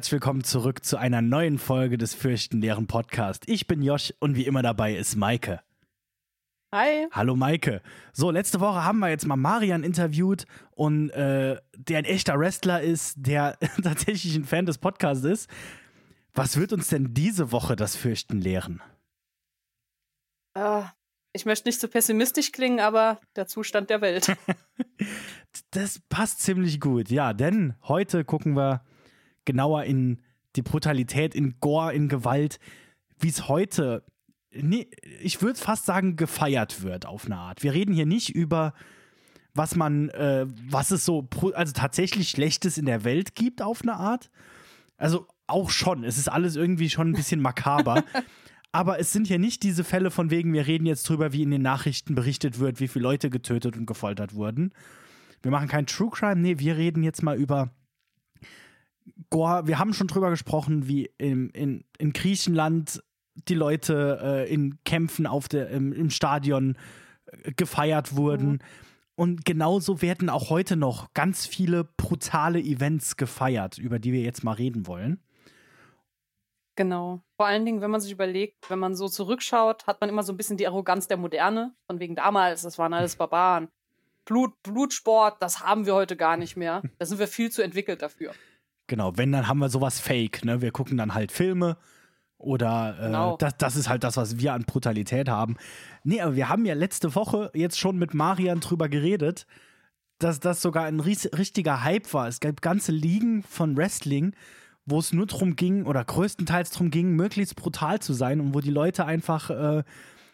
Herzlich willkommen zurück zu einer neuen Folge des Fürchtenleeren Podcast. Ich bin Josh und wie immer dabei ist Maike. Hi. Hallo Maike. So, letzte Woche haben wir jetzt mal Marian interviewt und äh, der ein echter Wrestler ist, der tatsächlich ein Fan des Podcasts ist. Was wird uns denn diese Woche das Fürchten lehren? Uh, ich möchte nicht zu so pessimistisch klingen, aber der Zustand der Welt. das passt ziemlich gut, ja, denn heute gucken wir genauer in die Brutalität, in Gore, in Gewalt, wie es heute nee, ich würde fast sagen, gefeiert wird auf eine Art. Wir reden hier nicht über, was man, äh, was es so, also tatsächlich Schlechtes in der Welt gibt auf eine Art. Also auch schon. Es ist alles irgendwie schon ein bisschen makaber. Aber es sind ja nicht diese Fälle von wegen, wir reden jetzt drüber, wie in den Nachrichten berichtet wird, wie viele Leute getötet und gefoltert wurden. Wir machen kein True Crime, nee, wir reden jetzt mal über Gore. Wir haben schon drüber gesprochen, wie in, in, in Griechenland die Leute äh, in Kämpfen auf der, im, im Stadion äh, gefeiert wurden. Mhm. Und genauso werden auch heute noch ganz viele brutale Events gefeiert, über die wir jetzt mal reden wollen. Genau. Vor allen Dingen, wenn man sich überlegt, wenn man so zurückschaut, hat man immer so ein bisschen die Arroganz der Moderne. Von wegen damals, das waren alles Barbaren. Blut, Blutsport, das haben wir heute gar nicht mehr. Da sind wir viel zu entwickelt dafür. Genau, wenn, dann haben wir sowas Fake. Ne? Wir gucken dann halt Filme oder äh, genau. das, das ist halt das, was wir an Brutalität haben. Nee, aber wir haben ja letzte Woche jetzt schon mit Marian drüber geredet, dass das sogar ein richtiger Hype war. Es gab ganze Ligen von Wrestling, wo es nur darum ging, oder größtenteils darum ging, möglichst brutal zu sein und wo die Leute einfach äh,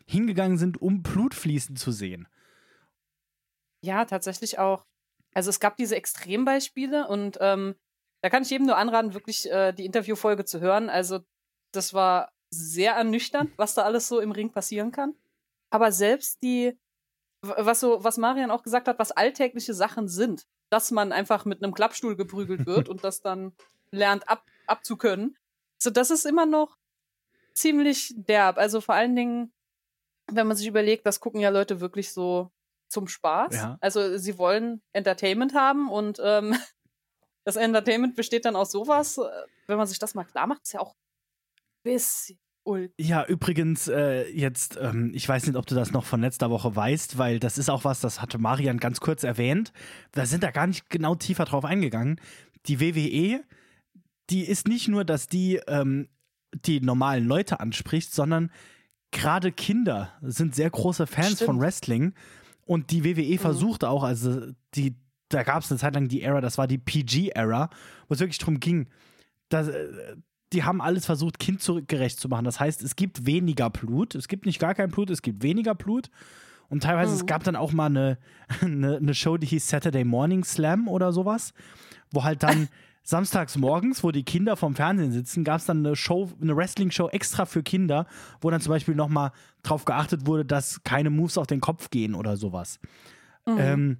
hingegangen sind, um Blut fließen zu sehen. Ja, tatsächlich auch. Also es gab diese Extrembeispiele und ähm, da kann ich jedem nur anraten, wirklich äh, die Interviewfolge zu hören. Also das war sehr ernüchternd, was da alles so im Ring passieren kann. Aber selbst die, was so, was Marian auch gesagt hat, was alltägliche Sachen sind, dass man einfach mit einem Klappstuhl geprügelt wird und das dann lernt ab, abzukönnen. So, das ist immer noch ziemlich derb. Also vor allen Dingen, wenn man sich überlegt, das gucken ja Leute wirklich so zum Spaß. Ja. Also sie wollen Entertainment haben und ähm, das Entertainment besteht dann aus sowas. Wenn man sich das mal klar macht, ist ja auch bisschen ulkig. Ja, übrigens, äh, jetzt, ähm, ich weiß nicht, ob du das noch von letzter Woche weißt, weil das ist auch was, das hatte Marian ganz kurz erwähnt. Da sind da gar nicht genau tiefer drauf eingegangen. Die WWE, die ist nicht nur, dass die ähm, die normalen Leute anspricht, sondern gerade Kinder sind sehr große Fans Stimmt. von Wrestling. Und die WWE mhm. versucht auch, also die, da gab es eine Zeit lang die Era, das war die PG-Era, wo es wirklich darum ging, dass, äh, die haben alles versucht, kindgerecht zu machen. Das heißt, es gibt weniger Blut. Es gibt nicht gar kein Blut, es gibt weniger Blut. Und teilweise, mhm. es gab dann auch mal eine, eine, eine, Show, die hieß Saturday Morning Slam oder sowas, wo halt dann samstags morgens, wo die Kinder vom Fernsehen sitzen, gab es dann eine Show, eine Wrestling-Show extra für Kinder, wo dann zum Beispiel nochmal drauf geachtet wurde, dass keine Moves auf den Kopf gehen oder sowas. Mhm. Ähm,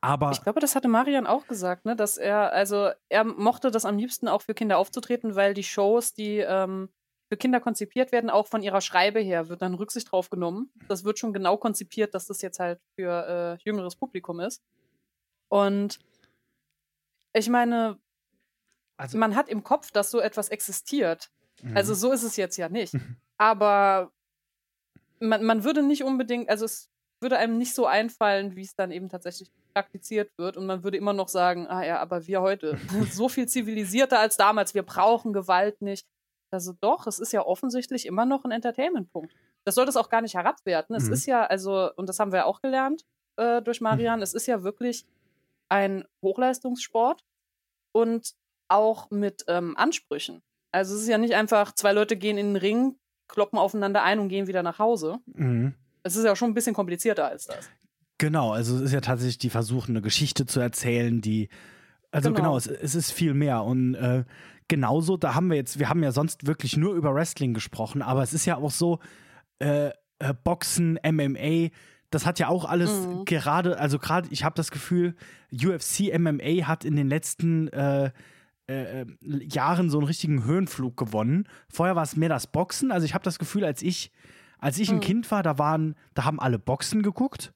aber ich glaube, das hatte Marian auch gesagt, ne, dass er, also er mochte das am liebsten auch für Kinder aufzutreten, weil die Shows, die ähm, für Kinder konzipiert werden, auch von ihrer Schreibe her, wird dann Rücksicht drauf genommen. Das wird schon genau konzipiert, dass das jetzt halt für äh, jüngeres Publikum ist. Und ich meine, also, man hat im Kopf, dass so etwas existiert. Mhm. Also so ist es jetzt ja nicht. Aber man, man würde nicht unbedingt, also es würde einem nicht so einfallen, wie es dann eben tatsächlich praktiziert wird. Und man würde immer noch sagen, ah ja, aber wir heute sind so viel zivilisierter als damals, wir brauchen Gewalt nicht. Also doch, es ist ja offensichtlich immer noch ein Entertainment-Punkt. Das soll das auch gar nicht herabwerten. Mhm. Es ist ja, also, und das haben wir auch gelernt äh, durch Marian, mhm. es ist ja wirklich ein Hochleistungssport und auch mit ähm, Ansprüchen. Also es ist ja nicht einfach, zwei Leute gehen in den Ring, kloppen aufeinander ein und gehen wieder nach Hause. Mhm. Es ist ja schon ein bisschen komplizierter als das. Genau, also es ist ja tatsächlich die Versuch, eine Geschichte zu erzählen, die. Also genau, genau es, es, ist viel mehr. Und äh, genauso, da haben wir jetzt, wir haben ja sonst wirklich nur über Wrestling gesprochen, aber es ist ja auch so, äh, äh, Boxen, MMA, das hat ja auch alles mhm. gerade, also gerade, ich habe das Gefühl, UFC, MMA hat in den letzten äh, äh, Jahren so einen richtigen Höhenflug gewonnen. Vorher war es mehr das Boxen. Also ich habe das Gefühl, als ich als ich ein mhm. Kind war, da waren, da haben alle Boxen geguckt.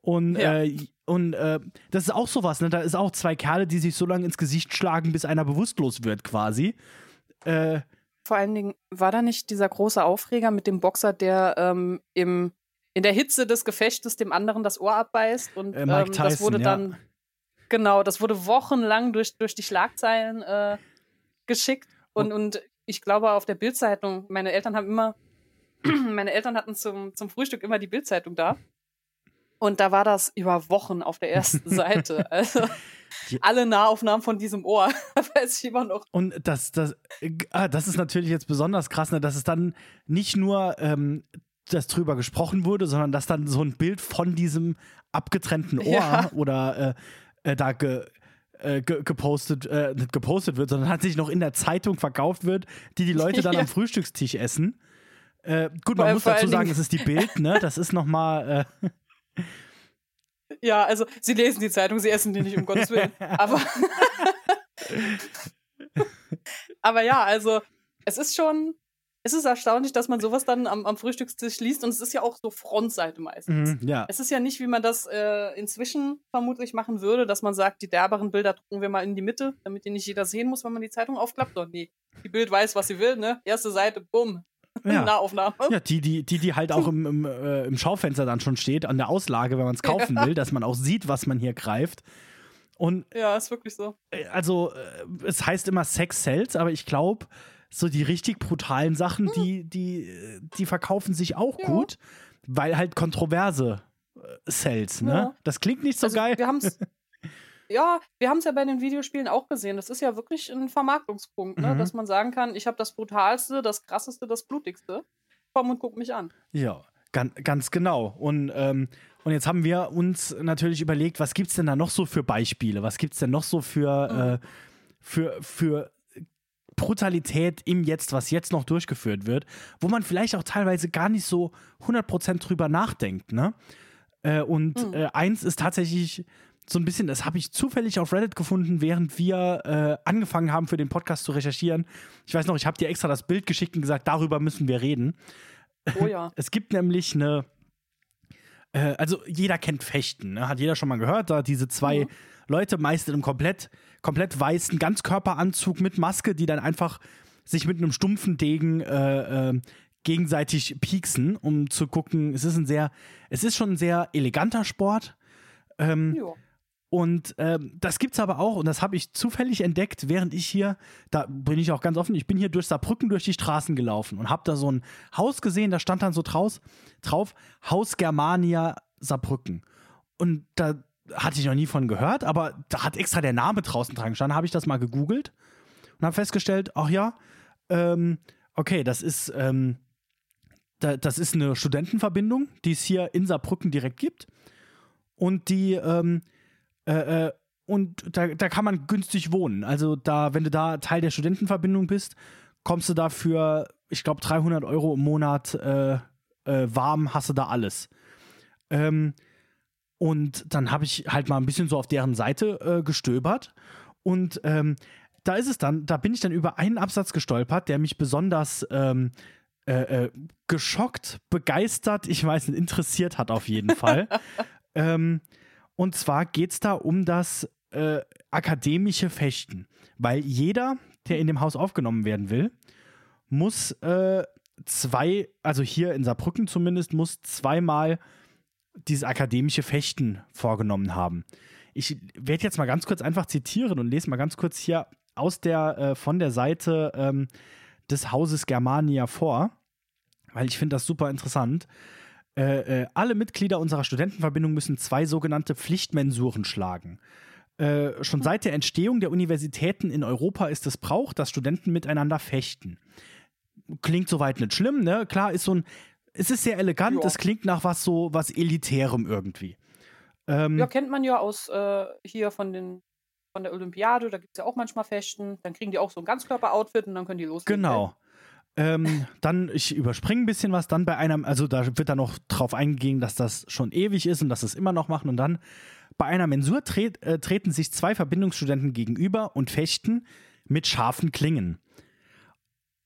Und ja. äh, Und äh, das ist auch sowas, ne? Da ist auch zwei Kerle, die sich so lange ins Gesicht schlagen, bis einer bewusstlos wird, quasi. Äh, Vor allen Dingen, war da nicht dieser große Aufreger mit dem Boxer, der ähm, im, in der Hitze des Gefechtes dem anderen das Ohr abbeißt? Und Äh, ähm, das Tyson, wurde ja. dann, genau, das wurde wochenlang durch, durch die Schlagzeilen äh, geschickt. Und, und ich glaube, auf der Bildzeitung, meine Eltern haben immer, meine Eltern hatten zum, zum Frühstück immer die Bildzeitung da. Und da war das über Wochen auf der ersten Seite. Also Die- alle Nahaufnahmen von diesem Ohr, weiß ich immer noch. Und das, das, äh, ah, das ist natürlich jetzt besonders krass, ne, dass es dann nicht nur ähm, dass drüber gesprochen wurde, sondern dass dann so ein Bild von diesem abgetrennten Ohr Ja. oder äh, äh, da ge, äh, ge, gepostet, äh, nicht gepostet wird, sondern tatsächlich noch in der Zeitung verkauft wird, die die Leute dann Ja. am Frühstückstisch essen. Äh, gut, Vor- man muss vor dazu allen sagen, es ist die Bild, ne? Das ist nochmal, äh, Ja, also sie lesen die Zeitung, sie essen die nicht, um Gottes Willen. Aber, aber ja, also es ist schon, es ist erstaunlich, dass man sowas dann am, am Frühstückstisch liest und es ist ja auch so Frontseite meistens. mhm, ja. Es ist ja nicht, wie man das äh, inzwischen vermutlich machen würde, dass man sagt, die derberen Bilder drucken wir mal in die Mitte, damit die nicht jeder sehen muss, wenn man die Zeitung aufklappt. Doch nee, die Bild weiß, was sie will, ne? Erste Seite, bumm, ja. Nahaufnahme. Ja, die, die, die, die halt auch im, im, äh, im Schaufenster dann schon steht, an der Auslage, wenn man es kaufen will, dass man auch sieht, was man hier greift. Und Ja, ist wirklich so. äh, also, äh, es heißt immer Sex sells, aber ich glaube, so die richtig brutalen Sachen, die, die, äh, die verkaufen sich auch Ja. gut, weil halt kontroverse äh, Sells, ne? Ja. Das klingt nicht so also, geil. Wir haben's, ja, wir haben es ja bei den Videospielen auch gesehen. Das ist ja wirklich ein Vermarktungspunkt, ne? Mhm. dass man sagen kann, ich habe das brutalste, das krasseste, das blutigste. Komm und guck mich an. Ja, ganz, ganz genau. Und, ähm, und jetzt haben wir uns natürlich überlegt, was gibt es denn da noch so für Beispiele? Was gibt es denn noch so für, äh, für, für Brutalität im Jetzt, was jetzt noch durchgeführt wird, wo man vielleicht auch teilweise gar nicht so 100% drüber nachdenkt, ne? Äh, und Mhm. äh, eins ist tatsächlich so ein bisschen, das habe ich zufällig auf Reddit gefunden, während wir äh, angefangen haben, für den Podcast zu recherchieren. Ich weiß noch, ich habe dir extra das Bild geschickt und gesagt, darüber müssen wir reden. Oh ja. Es gibt nämlich eine, äh, also jeder kennt Fechten, ne? hat jeder schon mal gehört, da diese zwei Mhm. Leute meist in einem komplett, komplett weißen Ganzkörperanzug mit Maske, die dann einfach sich mit einem stumpfen Degen äh, äh, gegenseitig pieksen, um zu gucken, es ist ein sehr, es ist schon ein sehr eleganter Sport. Ähm, ja. Und ähm, das gibt's aber auch, und das habe ich zufällig entdeckt, während ich hier, da bin ich auch ganz offen, ich bin hier durch Saarbrücken durch die Straßen gelaufen und habe da so ein Haus gesehen, da stand dann so draus, drauf, Haus Germania Saarbrücken. Und da hatte ich noch nie von gehört, aber da hat extra der Name draußen dran gestanden, habe ich das mal gegoogelt und habe festgestellt, ach ja, ähm, okay, das ist, ähm, da, das ist eine Studentenverbindung, die es hier in Saarbrücken direkt gibt. Und die, ähm, äh, äh, und da, da kann man günstig wohnen. Also da, wenn du da Teil der Studentenverbindung bist, kommst du dafür, ich glaube, 300 Euro im Monat äh, äh, warm, hast du da alles. Ähm, und dann habe ich halt mal ein bisschen so auf deren Seite äh, gestöbert. Und ähm, da ist es dann, da bin ich dann über einen Absatz gestolpert, der mich besonders ähm, äh, äh, geschockt, begeistert, ich weiß nicht, interessiert hat auf jeden Fall. ähm, und zwar geht es da um das äh, akademische Fechten. Weil jeder, der in dem Haus aufgenommen werden will, muss äh, zwei, also hier in Saarbrücken zumindest, muss zweimal dieses akademische Fechten vorgenommen haben. Ich werde jetzt mal ganz kurz einfach zitieren und lese mal ganz kurz hier aus der, äh, von der Seite ähm, des Hauses Germania vor, weil ich finde das super interessant. Äh, äh, alle Mitglieder unserer Studentenverbindung müssen zwei sogenannte Pflichtmensuren schlagen. Äh, schon seit der Entstehung der Universitäten in Europa ist es Brauch, dass Studenten miteinander fechten. Klingt soweit nicht schlimm, ne? Klar, ist so ein, es ist sehr elegant, Ja. es klingt nach was so, was Elitärem irgendwie. Ähm, ja, kennt man ja aus äh, hier von den von der Olympiade, da gibt es ja auch manchmal Fechten. Dann kriegen die auch so ein Ganzkörper-Outfit und dann können die loslegen. Genau. Ähm, dann, ich überspringe ein bisschen was, dann bei einem, also da wird dann noch drauf eingegangen, dass das schon ewig ist und dass sie es immer noch machen. Und dann bei einer Mensur tret, äh, treten sich zwei Verbindungsstudenten gegenüber und fechten mit scharfen Klingen.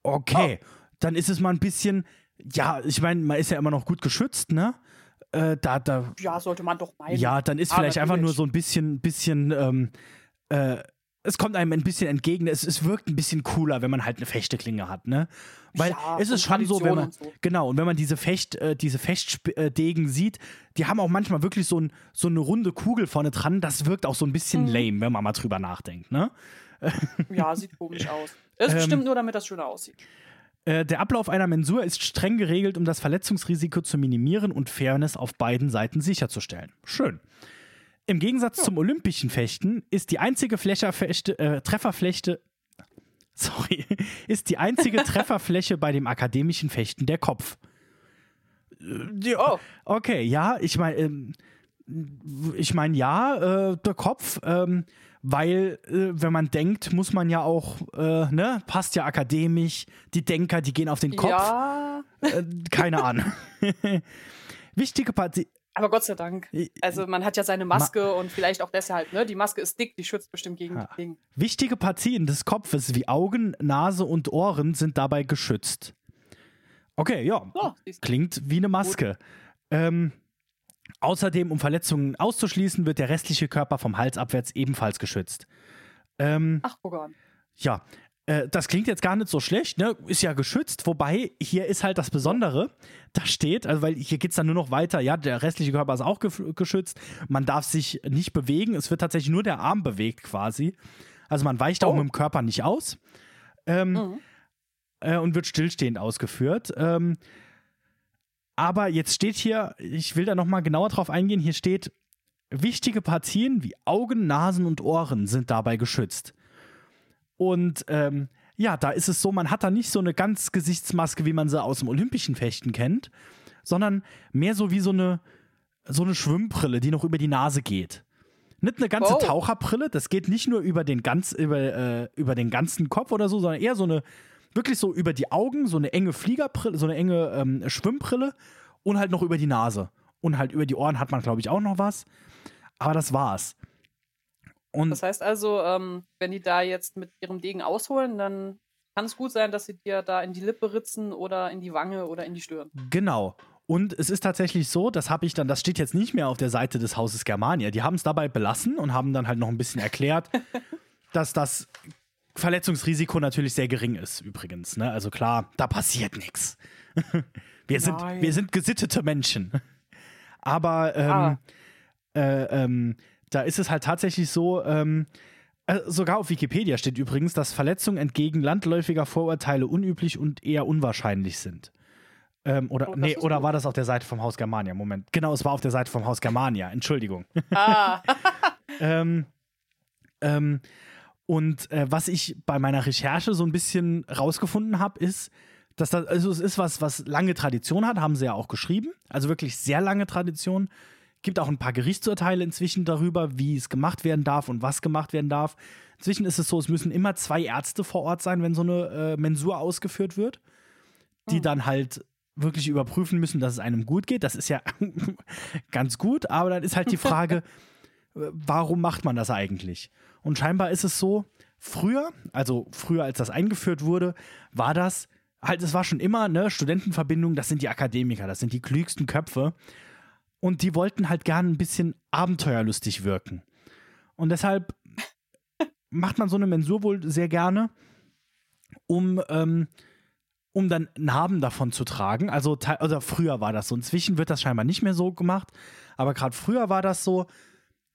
Okay, dann ist es mal ein bisschen, ja, ich meine, man ist ja immer noch gut geschützt, ne? äh, da, da. Ja, sollte man doch meinen. Ja, dann ist Ah, vielleicht einfach nur so ein bisschen, bisschen, ähm, äh, es kommt einem ein bisschen entgegen. Es, es wirkt ein bisschen cooler, wenn man halt eine Fechteklinge hat, ne? Weil Ja, es ist schon so, wenn man, und so. genau, und wenn man diese Fecht, äh, diese Fechtdegen sieht, die haben auch manchmal wirklich so, ein, so eine runde Kugel vorne dran. Das wirkt auch so ein bisschen Mhm. lame, wenn man mal drüber nachdenkt, ne? Ja, sieht komisch aus. Ist Ähm, bestimmt nur, damit das schöner aussieht. Äh, der Ablauf einer Mensur ist streng geregelt, um das Verletzungsrisiko zu minimieren und Fairness auf beiden Seiten sicherzustellen. Schön. Im Gegensatz zum olympischen Fechten ist die einzige Flächerfechte, äh, Trefferfläche, sorry, ist die einzige Trefferfläche bei dem akademischen Fechten der Kopf. Oh, Okay, ja, ich meine, ähm, ich meine ja, äh, der Kopf, ähm, weil äh, wenn man denkt, muss man ja auch, äh, ne, passt ja akademisch, die Denker, die gehen auf den Kopf, ja. äh, keine Ahnung. Wichtige Partie, Aber Gott sei Dank. Also man hat ja seine Maske und vielleicht auch deshalb, ne? Die Maske ist dick, die schützt bestimmt gegen Ja. die Dinge. wichtige Partien des Kopfes wie Augen, Nase und Ohren sind dabei geschützt. Okay, ja, du. Klingt wie eine Maske. Ähm, außerdem, um Verletzungen auszuschließen, wird der restliche Körper vom Hals abwärts ebenfalls geschützt. Ähm, Ach, guck an. ja, äh, das klingt jetzt gar nicht so schlecht, ne? Ist ja geschützt, wobei hier ist halt das Besondere, da steht, also weil hier geht es dann nur noch weiter, ja, der restliche Körper ist auch gef- geschützt, man darf sich nicht bewegen, es wird tatsächlich nur der Arm bewegt quasi. Also man weicht auch Oh. mit dem Körper nicht aus. Ähm, Mhm. äh, und wird stillstehend ausgeführt. Ähm, aber jetzt steht hier, ich will da nochmal genauer drauf eingehen, hier steht, wichtige Partien wie Augen, Nasen und Ohren sind dabei geschützt. Und ähm, ja, da ist es so, man hat da nicht so eine ganz Gesichtsmaske, wie man sie aus dem olympischen Fechten kennt, sondern mehr so wie so eine, so eine Schwimmbrille, die noch über die Nase geht. Nicht eine ganze Oh. Taucherbrille, das geht nicht nur über den, ganz, über, äh, über den ganzen Kopf oder so, sondern eher so eine, wirklich so über die Augen, so eine enge Fliegerbrille, so eine enge ähm, Schwimmbrille und halt noch über die Nase. Und halt über die Ohren hat man, glaube ich, auch noch was. Aber das war's. Und Das heißt also, ähm, wenn die da jetzt mit ihrem Degen ausholen, dann kann es gut sein, dass sie dir da in die Lippe ritzen oder in die Wange oder in die Stirn. Genau. Und es ist tatsächlich so, das habe ich dann, das steht jetzt nicht mehr auf der Seite des Hauses Germania. Die haben es dabei belassen und haben dann halt noch ein bisschen erklärt, dass das Verletzungsrisiko natürlich sehr gering ist, übrigens. Ne? Also klar, da passiert nichts. Wir sind, Nein. wir sind gesittete Menschen. Aber ähm, Ah. äh, ähm, da ist es halt tatsächlich so, ähm, äh, sogar auf Wikipedia steht übrigens, dass Verletzungen entgegen landläufiger Vorurteile unüblich und eher unwahrscheinlich sind. Ähm, oder, Oh, nee, oder gut. war das auf der Seite vom Haus Germania? Moment. Genau, es war auf der Seite vom Haus Germania. Entschuldigung. Ah, ähm, ähm, und äh, was ich bei meiner Recherche so ein bisschen rausgefunden habe, ist, dass das, also es ist was, was lange Tradition hat, haben sie ja auch geschrieben. Also wirklich sehr lange Tradition. Gibt auch ein paar Gerichtsurteile inzwischen darüber, wie es gemacht werden darf und was gemacht werden darf. Inzwischen ist es so, es müssen immer zwei Ärzte vor Ort sein, wenn so eine äh, Mensur ausgeführt wird, die Hm. dann halt wirklich überprüfen müssen, dass es einem gut geht. Das ist ja ganz gut, aber dann ist halt die Frage, äh, warum macht man das eigentlich? Und scheinbar ist es so, früher, also früher als das eingeführt wurde, war das halt, es war schon immer, ne, Studentenverbindung, das sind die Akademiker, das sind die klügsten Köpfe. Und die wollten halt gern ein bisschen abenteuerlustig wirken. Und deshalb macht man so eine Mensur wohl sehr gerne, um, ähm, um dann Narben davon zu tragen. Also, oder früher war das so. Inzwischen wird das scheinbar nicht mehr so gemacht. Aber gerade früher war das so,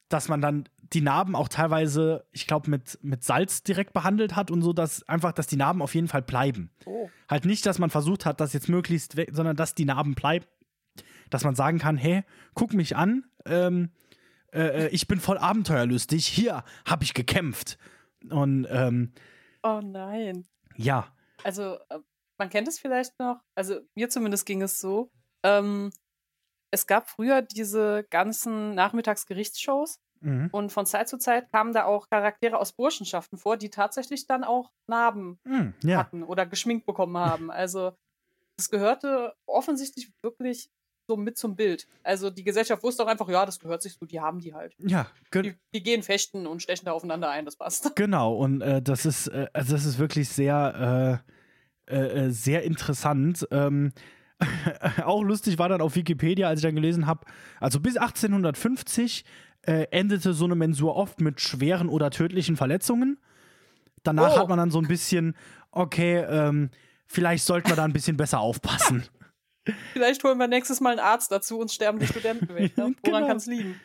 dass man dann die Narben auch teilweise, ich glaube, mit, mit Salz direkt behandelt hat und so, dass einfach, dass die Narben auf jeden Fall bleiben. oh. Halt nicht, dass man versucht hat, das jetzt möglichst weg, sondern dass die Narben bleiben. Dass man sagen kann, hey, guck mich an, ähm, äh, äh, ich bin voll abenteuerlustig, hier habe ich gekämpft. Und ähm, oh nein. ja, Also, äh, man kennt es vielleicht noch, also mir zumindest ging es so. Ähm, es gab früher diese ganzen Nachmittagsgerichtsshows mhm. und von Zeit zu Zeit kamen da auch Charaktere aus Burschenschaften vor, die tatsächlich dann auch Narben Mhm. ja, hatten oder geschminkt bekommen haben. Also es gehörte offensichtlich wirklich so mit zum Bild. Also die Gesellschaft wusste auch einfach, ja, das gehört sich so, die haben die halt. ja, Die, die gehen fechten und stechen da aufeinander ein, das passt. genau. Und äh, das ist, äh, also das ist wirklich sehr, äh, äh, äh, sehr interessant. Ähm, auch lustig war dann auf Wikipedia, als ich dann gelesen habe, also bis 1850 äh, endete so eine Mensur oft mit schweren oder tödlichen Verletzungen. Danach Oh. hat man dann so ein bisschen, okay, ähm, vielleicht sollten wir da ein bisschen besser aufpassen. Vielleicht holen wir nächstes Mal einen Arzt dazu und sterben die Studenten weg. Ne? Woran Genau. kann es liegen?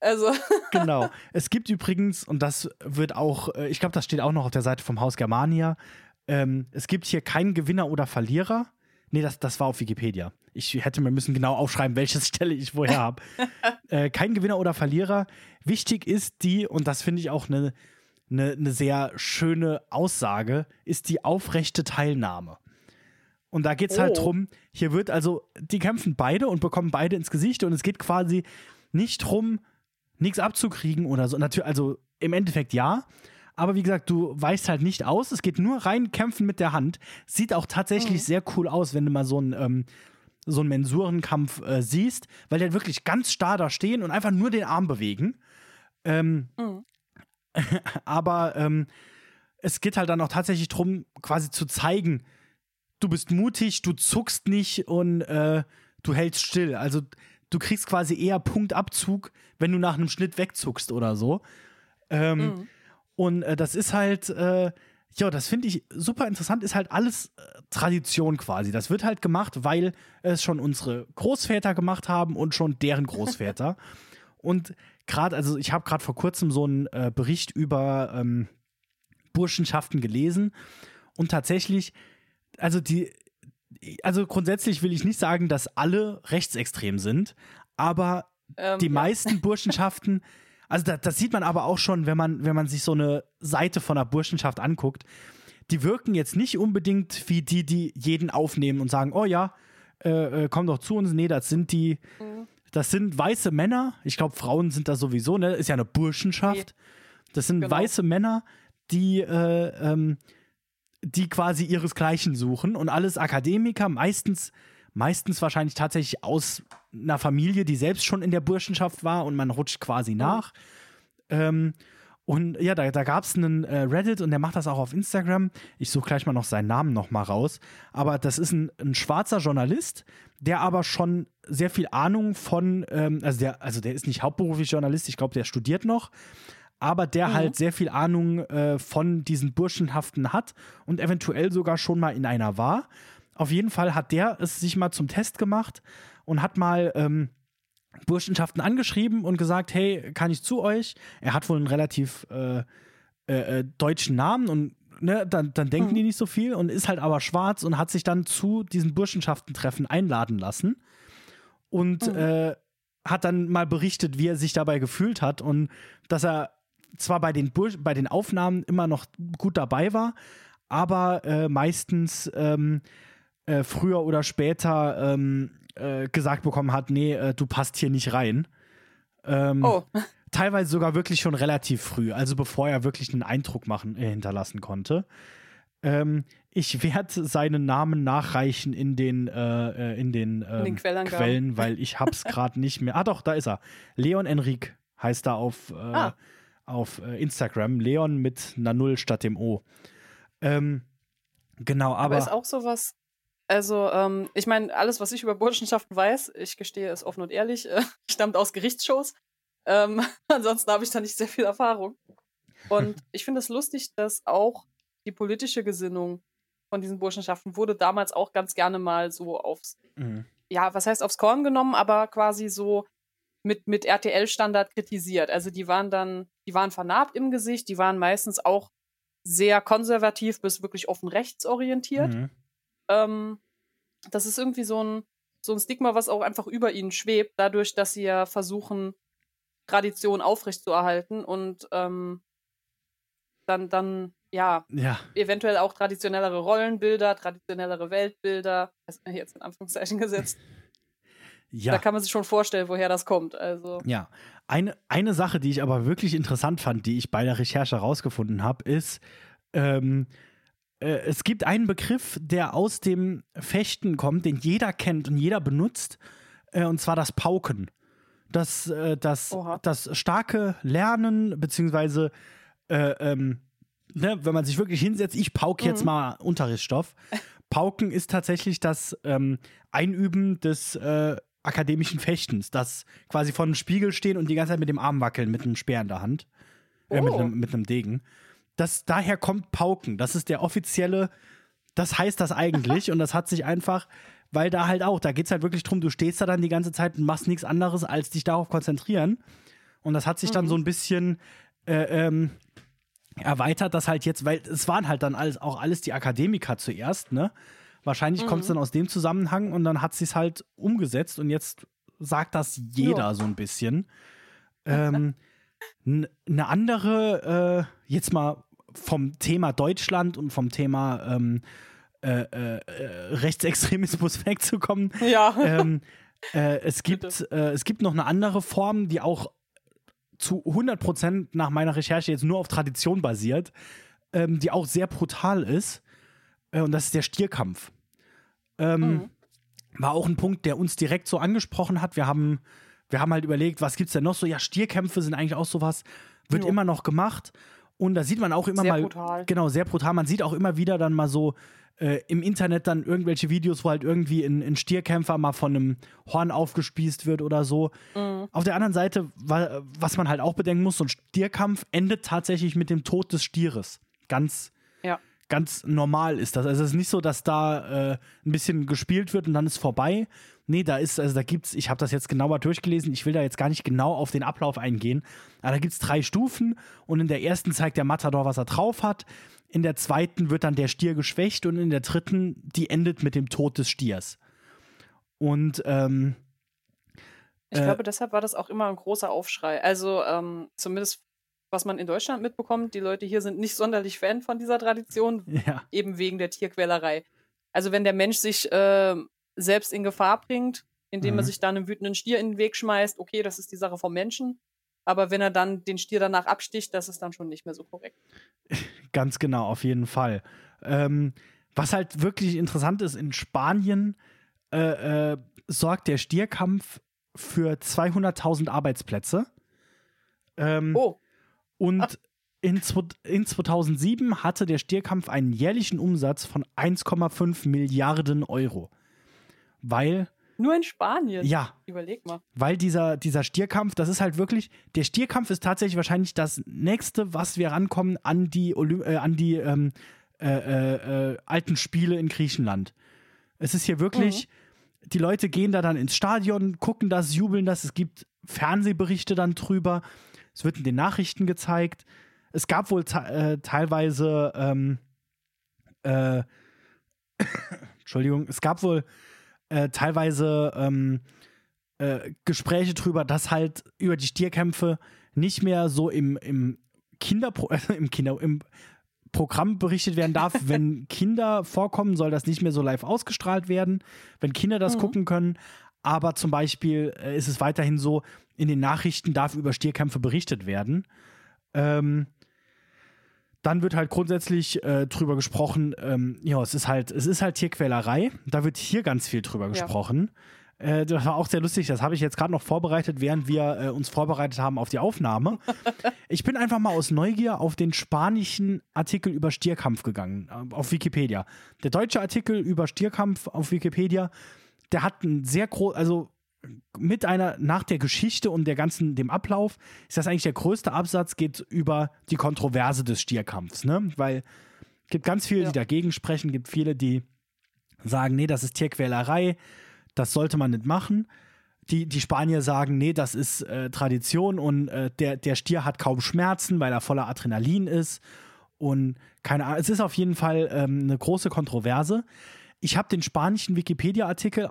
Also, genau. Es gibt übrigens, und das wird auch, äh, ich glaube, das steht auch noch auf der Seite vom Haus Germania, ähm, es gibt hier keinen Gewinner oder Verlierer. Nee, das, das war auf Wikipedia. Ich hätte mir müssen genau aufschreiben, welche Stelle ich woher habe. äh, kein Gewinner oder Verlierer. Wichtig ist die, und das finde ich auch eine ne, ne sehr schöne Aussage, ist die aufrechte Teilnahme. Und da geht es halt Oh. drum, hier wird also, die kämpfen beide und bekommen beide ins Gesicht und es geht quasi nicht drum, nichts abzukriegen oder so. Natürlich, also im Endeffekt ja. Aber wie gesagt, du weichst halt nicht aus. Es geht nur rein kämpfen mit der Hand. Sieht auch tatsächlich Mhm. sehr cool aus, wenn du mal so einen, ähm, so einen Mensurenkampf äh, siehst, weil die halt wirklich ganz starr da stehen und einfach nur den Arm bewegen. Ähm, Mhm. aber ähm, es geht halt dann auch tatsächlich drum, quasi zu zeigen, du bist mutig, du zuckst nicht und äh, du hältst still. Also du kriegst quasi eher Punktabzug, wenn du nach einem Schnitt wegzuckst oder so. Ähm, Mhm. Und äh, das ist halt, äh, ja, das finde ich super interessant, ist halt alles äh, Tradition quasi. Das wird halt gemacht, weil es schon unsere Großväter gemacht haben und schon deren Großväter. und gerade, also ich habe gerade vor kurzem so einen äh, Bericht über ähm, Burschenschaften gelesen und tatsächlich, also die, also grundsätzlich will ich nicht sagen, dass alle rechtsextrem sind, aber Ähm, die ja. meisten Burschenschaften, also da, das sieht man aber auch schon, wenn man, wenn man sich so eine Seite von einer Burschenschaft anguckt, die wirken jetzt nicht unbedingt wie die, die jeden aufnehmen und sagen, oh ja, äh, äh, komm doch zu uns. Nee, das sind die, Mhm. das sind weiße Männer. Ich glaube, Frauen sind da sowieso, ne? Ist ja eine Burschenschaft. Das sind Genau. weiße Männer, die, äh, ähm, die quasi ihresgleichen suchen und alles Akademiker, meistens, meistens wahrscheinlich tatsächlich aus einer Familie, die selbst schon in der Burschenschaft war und man rutscht quasi nach. Ähm, und ja, da, da gab es einen äh, Reddit und der macht das auch auf Instagram. Ich suche gleich mal noch seinen Namen noch mal raus. Aber das ist ein, ein schwarzer Journalist, der aber schon sehr viel Ahnung von, ähm, also der, also der ist nicht hauptberuflich Journalist, ich glaube, der studiert noch, aber der Mhm. halt sehr viel Ahnung äh, von diesen Burschenhaften hat und eventuell sogar schon mal in einer war. Auf jeden Fall hat der es sich mal zum Test gemacht und hat mal ähm, Burschenschaften angeschrieben und gesagt, hey, kann ich zu euch? Er hat wohl einen relativ äh, äh, äh, deutschen Namen und ne, dann, dann denken Mhm. die nicht so viel und ist halt aber schwarz und hat sich dann zu diesen Burschenschaftentreffen einladen lassen und Mhm. äh, hat dann mal berichtet, wie er sich dabei gefühlt hat und dass er zwar bei den, Bursch bei den Aufnahmen immer noch gut dabei war, aber äh, meistens ähm, äh, früher oder später ähm, äh, gesagt bekommen hat, nee, äh, du passt hier nicht rein. Ähm, Oh, Teilweise sogar wirklich schon relativ früh, also bevor er wirklich einen Eindruck machen, äh, hinterlassen konnte. Ähm, ich werde seinen Namen nachreichen in den, äh, in den, ähm, den. Quellen, weil ich hab's gerade nicht mehr. Ah doch, da ist er. Leon Enrique heißt er auf, Ah. Auf äh, Instagram. Leon mit einer Null statt dem O. Ähm, genau, aber, aber, ist auch sowas. Also, ähm, ich meine, alles, was ich über Burschenschaften weiß, ich gestehe es offen und ehrlich, äh, stammt aus Gerichtsshows. Ähm, ansonsten habe ich da nicht sehr viel Erfahrung. Und ich finde es lustig, dass auch die politische Gesinnung von diesen Burschenschaften wurde damals auch ganz gerne mal so aufs, Mhm. ja, was heißt aufs Korn genommen, aber quasi so mit, mit RTL-Standard kritisiert. Also die waren dann, die waren vernarbt im Gesicht, die waren meistens auch sehr konservativ bis wirklich offen rechtsorientiert. Mhm. Ähm, das ist irgendwie so ein, so ein Stigma, was auch einfach über ihnen schwebt, dadurch, dass sie ja versuchen, Tradition aufrechtzuerhalten und ähm, dann, dann, ja, ja, eventuell auch traditionellere Rollenbilder, traditionellere Weltbilder, jetzt in Anführungszeichen gesetzt. ja. Da kann man sich schon vorstellen, woher das kommt. Also, Ja, eine, eine Sache, die ich aber wirklich interessant fand, die ich bei der Recherche herausgefunden habe, ist, ähm, äh, es gibt einen Begriff, der aus dem Fechten kommt, den jeder kennt und jeder benutzt, äh, und zwar das Pauken. Das, äh, das, Oha. das starke Lernen, beziehungsweise, äh, ähm, ne, wenn man sich wirklich hinsetzt, ich pauke jetzt Mhm. mal Unterrichtsstoff. Pauken ist tatsächlich das ähm, Einüben des äh, akademischen Fechtens, das quasi vor einem Spiegel stehen und die ganze Zeit mit dem Arm wackeln, mit einem Speer in der Hand. Äh, mit, Oh. einem, mit einem Degen. Das, daher kommt Pauken. Das ist der offizielle, das heißt das eigentlich und das hat sich einfach, weil da halt auch, da geht es halt wirklich drum, du stehst da dann die ganze Zeit und machst nichts anderes, als dich darauf konzentrieren. Und das hat sich dann so ein bisschen äh, ähm, erweitert, dass halt jetzt, weil es waren halt dann alles, auch alles die Akademiker zuerst, ne? Wahrscheinlich kommt es dann aus dem Zusammenhang und dann hat sie es halt umgesetzt und jetzt sagt das jeder Ja. so ein bisschen. Ähm, eine andere, äh, jetzt mal vom Thema Deutschland und vom Thema ähm, äh, äh, Rechtsextremismus wegzukommen. Ja. ähm, äh, es, gibt, äh, es gibt noch eine andere Form, die auch zu 100% nach meiner Recherche jetzt nur auf Tradition basiert, ähm, die auch sehr brutal ist. Äh, und das ist der Stierkampf. Ähm, Mhm. War auch ein Punkt, der uns direkt so angesprochen hat. Wir haben, wir haben halt überlegt, was gibt's denn noch so? Ja, Stierkämpfe sind eigentlich auch sowas, wird Jo. immer noch gemacht. Und da sieht man auch immer Sehr mal. brutal. Genau, sehr brutal. Man sieht auch immer wieder dann mal so äh, im Internet dann irgendwelche Videos, wo halt irgendwie ein, ein Stierkämpfer mal von einem Horn aufgespießt wird oder so. Mhm. Auf der anderen Seite, wa was man halt auch bedenken muss, so ein Stierkampf endet tatsächlich mit dem Tod des Stieres. Ganz, Ja. Ganz normal ist das. Also es ist nicht so, dass da äh, ein bisschen gespielt wird und dann ist vorbei. Nee, da ist, also da gibt's, ich habe das jetzt genauer durchgelesen, ich will da jetzt gar nicht genau auf den Ablauf eingehen, aber da gibt's drei Stufen und in der ersten zeigt der Matador, was er drauf hat. In der zweiten wird dann der Stier geschwächt und in der dritten, die endet mit dem Tod des Stiers. Und ähm, Ich Äh, glaube, deshalb war das auch immer ein großer Aufschrei. Also ähm, zumindest, was man in Deutschland mitbekommt, die Leute hier sind nicht sonderlich Fan von dieser Tradition, ja, eben wegen der Tierquälerei. Also wenn der Mensch sich ähm, selbst in Gefahr bringt, indem er Mhm. sich dann einem wütenden Stier in den Weg schmeißt, okay, das ist die Sache vom Menschen. Aber wenn er dann den Stier danach absticht, das ist dann schon nicht mehr so korrekt. Ganz genau, auf jeden Fall. Ähm, was halt wirklich interessant ist, in Spanien äh, äh, sorgt der Stierkampf für 200.000 Arbeitsplätze. Ähm, Oh, Und in, zwo- in 2007 hatte der Stierkampf einen jährlichen Umsatz von 1,5 Milliarden Euro. Weil, nur in Spanien. ja, Überleg mal. weil dieser, dieser Stierkampf, das ist halt wirklich, der Stierkampf ist tatsächlich wahrscheinlich das nächste, was wir rankommen an die, Olymp äh, an die ähm, äh, äh, äh, alten Spiele in Griechenland. Es ist hier wirklich, die Leute gehen da dann ins Stadion, gucken das, jubeln das, es gibt Fernsehberichte dann drüber, es wird in den Nachrichten gezeigt. Es gab wohl äh, teilweise, ähm, äh, Entschuldigung, es gab wohl äh, teilweise ähm, äh, Gespräche drüber, dass halt über die Stierkämpfe nicht mehr so im, im Kinderpro äh, im Kinder im Programm berichtet werden darf. Wenn Kinder vorkommen, soll das nicht mehr so live ausgestrahlt werden, wenn Kinder das Mhm. gucken können. Aber zum Beispiel äh, ist es weiterhin so, in den Nachrichten darf über Stierkämpfe berichtet werden. Ähm, dann wird halt grundsätzlich äh, drüber gesprochen, ähm, ja, es ist halt, es ist halt Tierquälerei. Da wird hier ganz viel drüber gesprochen. Äh, das war auch sehr lustig, das habe ich jetzt gerade noch vorbereitet, während wir äh, uns vorbereitet haben auf die Aufnahme. ich bin einfach mal aus Neugier auf den spanischen Artikel über Stierkampf gegangen, äh, auf Wikipedia. Der deutsche Artikel über Stierkampf auf Wikipedia, der hat ein sehr groß, also mit einer, nach der Geschichte und der ganzen, dem Ablauf, ist das eigentlich der größte Absatz, geht über die Kontroverse des Stierkampfs, ne? Weil es gibt ganz viele, Ja. die dagegen sprechen, gibt viele, die sagen, nee, das ist Tierquälerei, das sollte man nicht machen. Die, die Spanier sagen, nee, das ist äh, Tradition und äh, der, der Stier hat kaum Schmerzen, weil er voller Adrenalin ist. Und keine Ahnung, es ist auf jeden Fall ähm, eine große Kontroverse. Ich habe den spanischen Wikipedia-Artikel,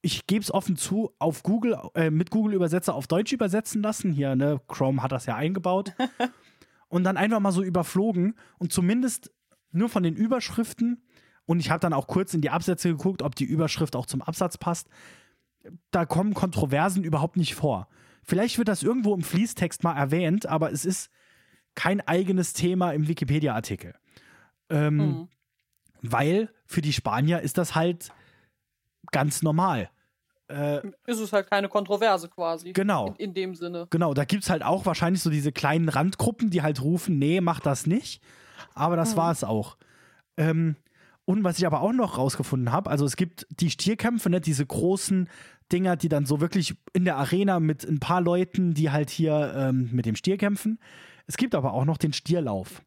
ich gebe es offen zu, auf Google, äh, mit Google-Übersetzer auf Deutsch übersetzen lassen. Hier, ne, Chrome hat das ja eingebaut. und dann einfach mal so überflogen und zumindest nur von den Überschriften und ich habe dann auch kurz in die Absätze geguckt, ob die Überschrift auch zum Absatz passt. Da kommen Kontroversen überhaupt nicht vor. Vielleicht wird das irgendwo im Fließtext mal erwähnt, aber es ist kein eigenes Thema im Wikipedia-Artikel. Ähm, Mhm. Weil für die Spanier ist das halt ganz normal. Äh, Ist es halt keine Kontroverse quasi. Genau. In, in dem Sinne. Genau, da gibt es halt auch wahrscheinlich so diese kleinen Randgruppen, die halt rufen, nee, mach das nicht. Aber das Mhm. war es auch. Ähm, Und was ich aber auch noch rausgefunden habe, also es gibt die Stierkämpfe, ne, diese großen Dinger, die dann so wirklich in der Arena mit ein paar Leuten, die halt hier ähm, mit dem Stier kämpfen. Es gibt aber auch noch den Stierlauf.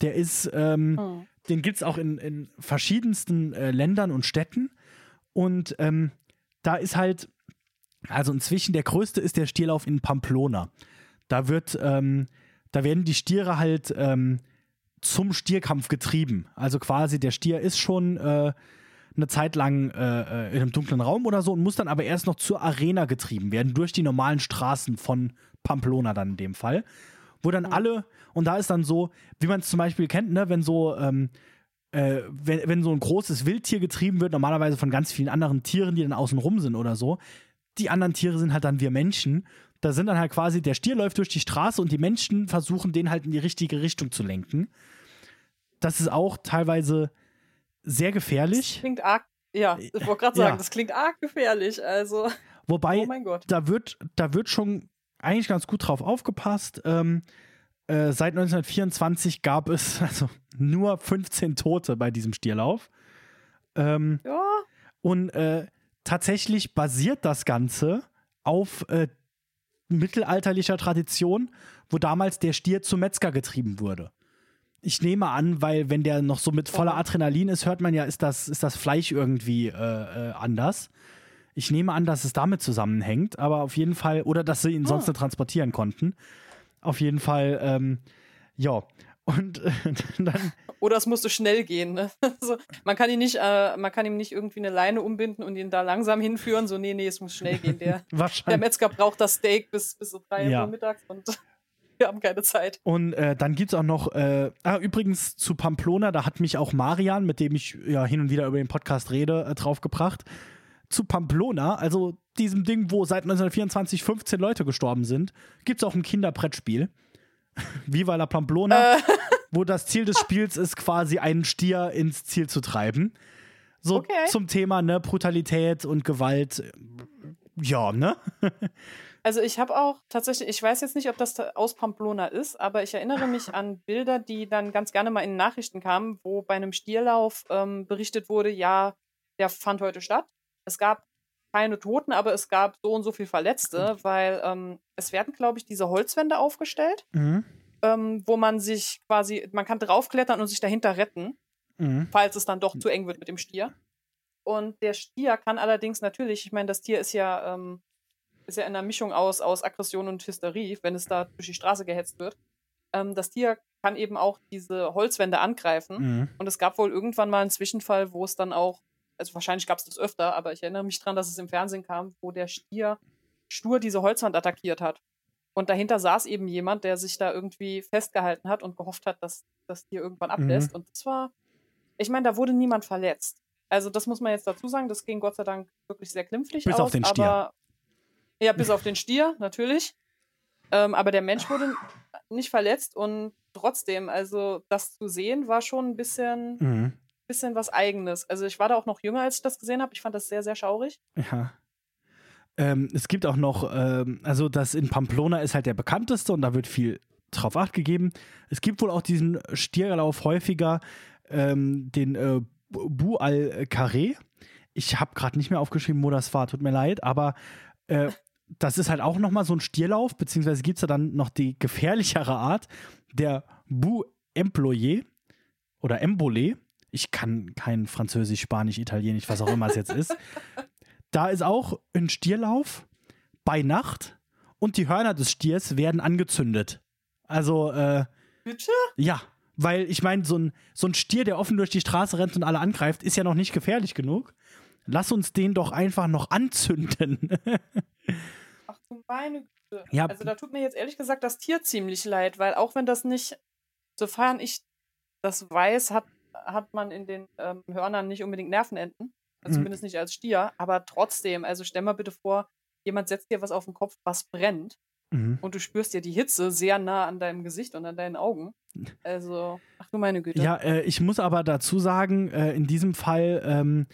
Der ist, ähm, Hm. Den gibt es auch in, in verschiedensten äh, Ländern und Städten. Und ähm, da ist halt, also inzwischen der größte ist der Stierlauf in Pamplona. Da wird, ähm, da werden die Stiere halt ähm, zum Stierkampf getrieben. Also quasi der Stier ist schon äh, eine Zeit lang äh, äh, in einem dunklen Raum oder so und muss dann aber erst noch zur Arena getrieben werden, durch die normalen Straßen von Pamplona dann in dem Fall. Wo dann alle, und da ist dann so, wie man es zum Beispiel kennt, ne, wenn so, ähm, äh, wenn, wenn so ein großes Wildtier getrieben wird, normalerweise von ganz vielen anderen Tieren, die dann außen rum sind oder so, die anderen Tiere sind halt dann wir Menschen. Da sind dann halt quasi, der Stier läuft durch die Straße und die Menschen versuchen, den halt in die richtige Richtung zu lenken. Das ist auch teilweise sehr Das gefährlich. klingt arg. Ja, ich wollte gerade sagen, Ja. das klingt arg gefährlich. Also, Wobei, oh mein Gott. da wird, da wird schon eigentlich ganz gut drauf aufgepasst. Ähm, äh, seit 1924 gab es also nur 15 Tote bei diesem Stierlauf. Ähm, Ja, und äh, tatsächlich basiert das Ganze auf äh, mittelalterlicher Tradition, wo damals der Stier zum Metzger getrieben wurde. Ich nehme an, weil wenn der noch so mit voller. Adrenalin ist, hört man ja, ist das, ist das Fleisch irgendwie äh, äh, anders. Ich nehme an, dass es damit zusammenhängt, aber auf jeden Fall, oder dass sie ihn sonst Ah. nicht transportieren konnten. Auf jeden Fall, ähm, ja. Und äh, dann oder es musste schnell gehen. Ne? Also, man, kann ihn nicht, äh, man kann ihm nicht irgendwie eine Leine umbinden und ihn da langsam hinführen. So, nee, nee, es muss schnell gehen. Der, der. Metzger braucht das Steak bis, bis so drei Ja. Uhr mittags und wir haben keine Zeit. Und äh, dann gibt es auch noch, äh, ah, übrigens zu Pamplona, da hat mich auch Marian, mit dem ich ja hin und wieder über den Podcast rede, äh, draufgebracht. Zu Pamplona, also diesem Ding, wo seit 1924 15 Leute gestorben sind, gibt es auch ein Kinderbrettspiel. Viva la Pamplona, Äh, wo das Ziel des Spiels ist, quasi einen Stier ins Ziel zu treiben. So Okay. zum Thema, ne, Brutalität und Gewalt. Ja, ne? Also ich habe auch tatsächlich, ich weiß jetzt nicht, ob das aus Pamplona ist, aber ich erinnere mich an Bilder, die dann ganz gerne mal in Nachrichten kamen, wo bei einem Stierlauf ähm, berichtet wurde, ja, der fand heute statt. Es gab keine Toten, aber es gab so und so viel Verletzte, weil ähm, es werden, glaube ich, diese Holzwände aufgestellt, Mhm. ähm, wo man sich quasi, man kann draufklettern und sich dahinter retten Mhm. falls es dann doch zu eng wird mit dem Stier. Und der Stier kann allerdings natürlich, ich meine, das Tier ist ja, ähm, ist ja in einer Mischung aus, aus Aggression und Hysterie, wenn es da durch die Straße gehetzt wird. Ähm, das Tier kann eben auch diese Holzwände angreifen. Mhm. Und es gab wohl irgendwann mal einen Zwischenfall, wo es dann auch, also wahrscheinlich gab es das öfter, aber ich erinnere mich dran, dass es im Fernsehen kam, wo der Stier stur diese Holzwand attackiert hat. Und dahinter saß eben jemand, der sich da irgendwie festgehalten hat und gehofft hat, dass das Tier irgendwann ablässt. Und das war, ich meine, da wurde niemand verletzt. Also das muss man jetzt dazu sagen, das ging Gott sei Dank wirklich sehr glimpflich Bis aus. auf den Stier. Aber, ja, bis auf den Stier, natürlich. Ähm, aber der Mensch wurde nicht verletzt und trotzdem, also das zu sehen, war schon ein bisschen, Mhm. Bisschen was Eigenes. Also ich war da auch noch jünger, als ich das gesehen habe. Ich fand das sehr, sehr schaurig. Ja. Ähm, es gibt auch noch, ähm, also das in Pamplona ist halt der bekannteste und da wird viel drauf acht gegeben. Es gibt wohl auch diesen Stierlauf häufiger, ähm, den äh, Bu al-Carré. Ich habe gerade nicht mehr aufgeschrieben, wo das war, tut mir leid, aber äh, das ist halt auch nochmal so ein Stierlauf, beziehungsweise gibt es da dann noch die gefährlichere Art, der Bu Employé oder Embolé. Ich kann kein Französisch, Spanisch, Italienisch, was auch immer es jetzt ist. Da ist auch ein Stierlauf bei Nacht und die Hörner des Stiers werden angezündet. Also, äh, Bitte? ja, weil ich meine, so ein, so ein Stier, der offen durch die Straße rennt und alle angreift, ist ja noch nicht gefährlich genug. Lass uns den doch einfach noch anzünden. Ach du meine Güte. Ja. Also da tut mir jetzt ehrlich gesagt das Tier ziemlich leid, weil auch wenn das nicht, sofern ich das weiß, hat, hat man in den ähm, Hörnern nicht unbedingt Nervenenden. Also Mhm. Zumindest nicht als Stier, aber trotzdem, also stell mal bitte vor, jemand setzt dir was auf den Kopf, was brennt mhm. und du spürst ja die Hitze sehr nah an deinem Gesicht und an deinen Augen. Also, ach du meine Güte. Ja, äh, ich muss aber dazu sagen, äh, in diesem Fall, ähm,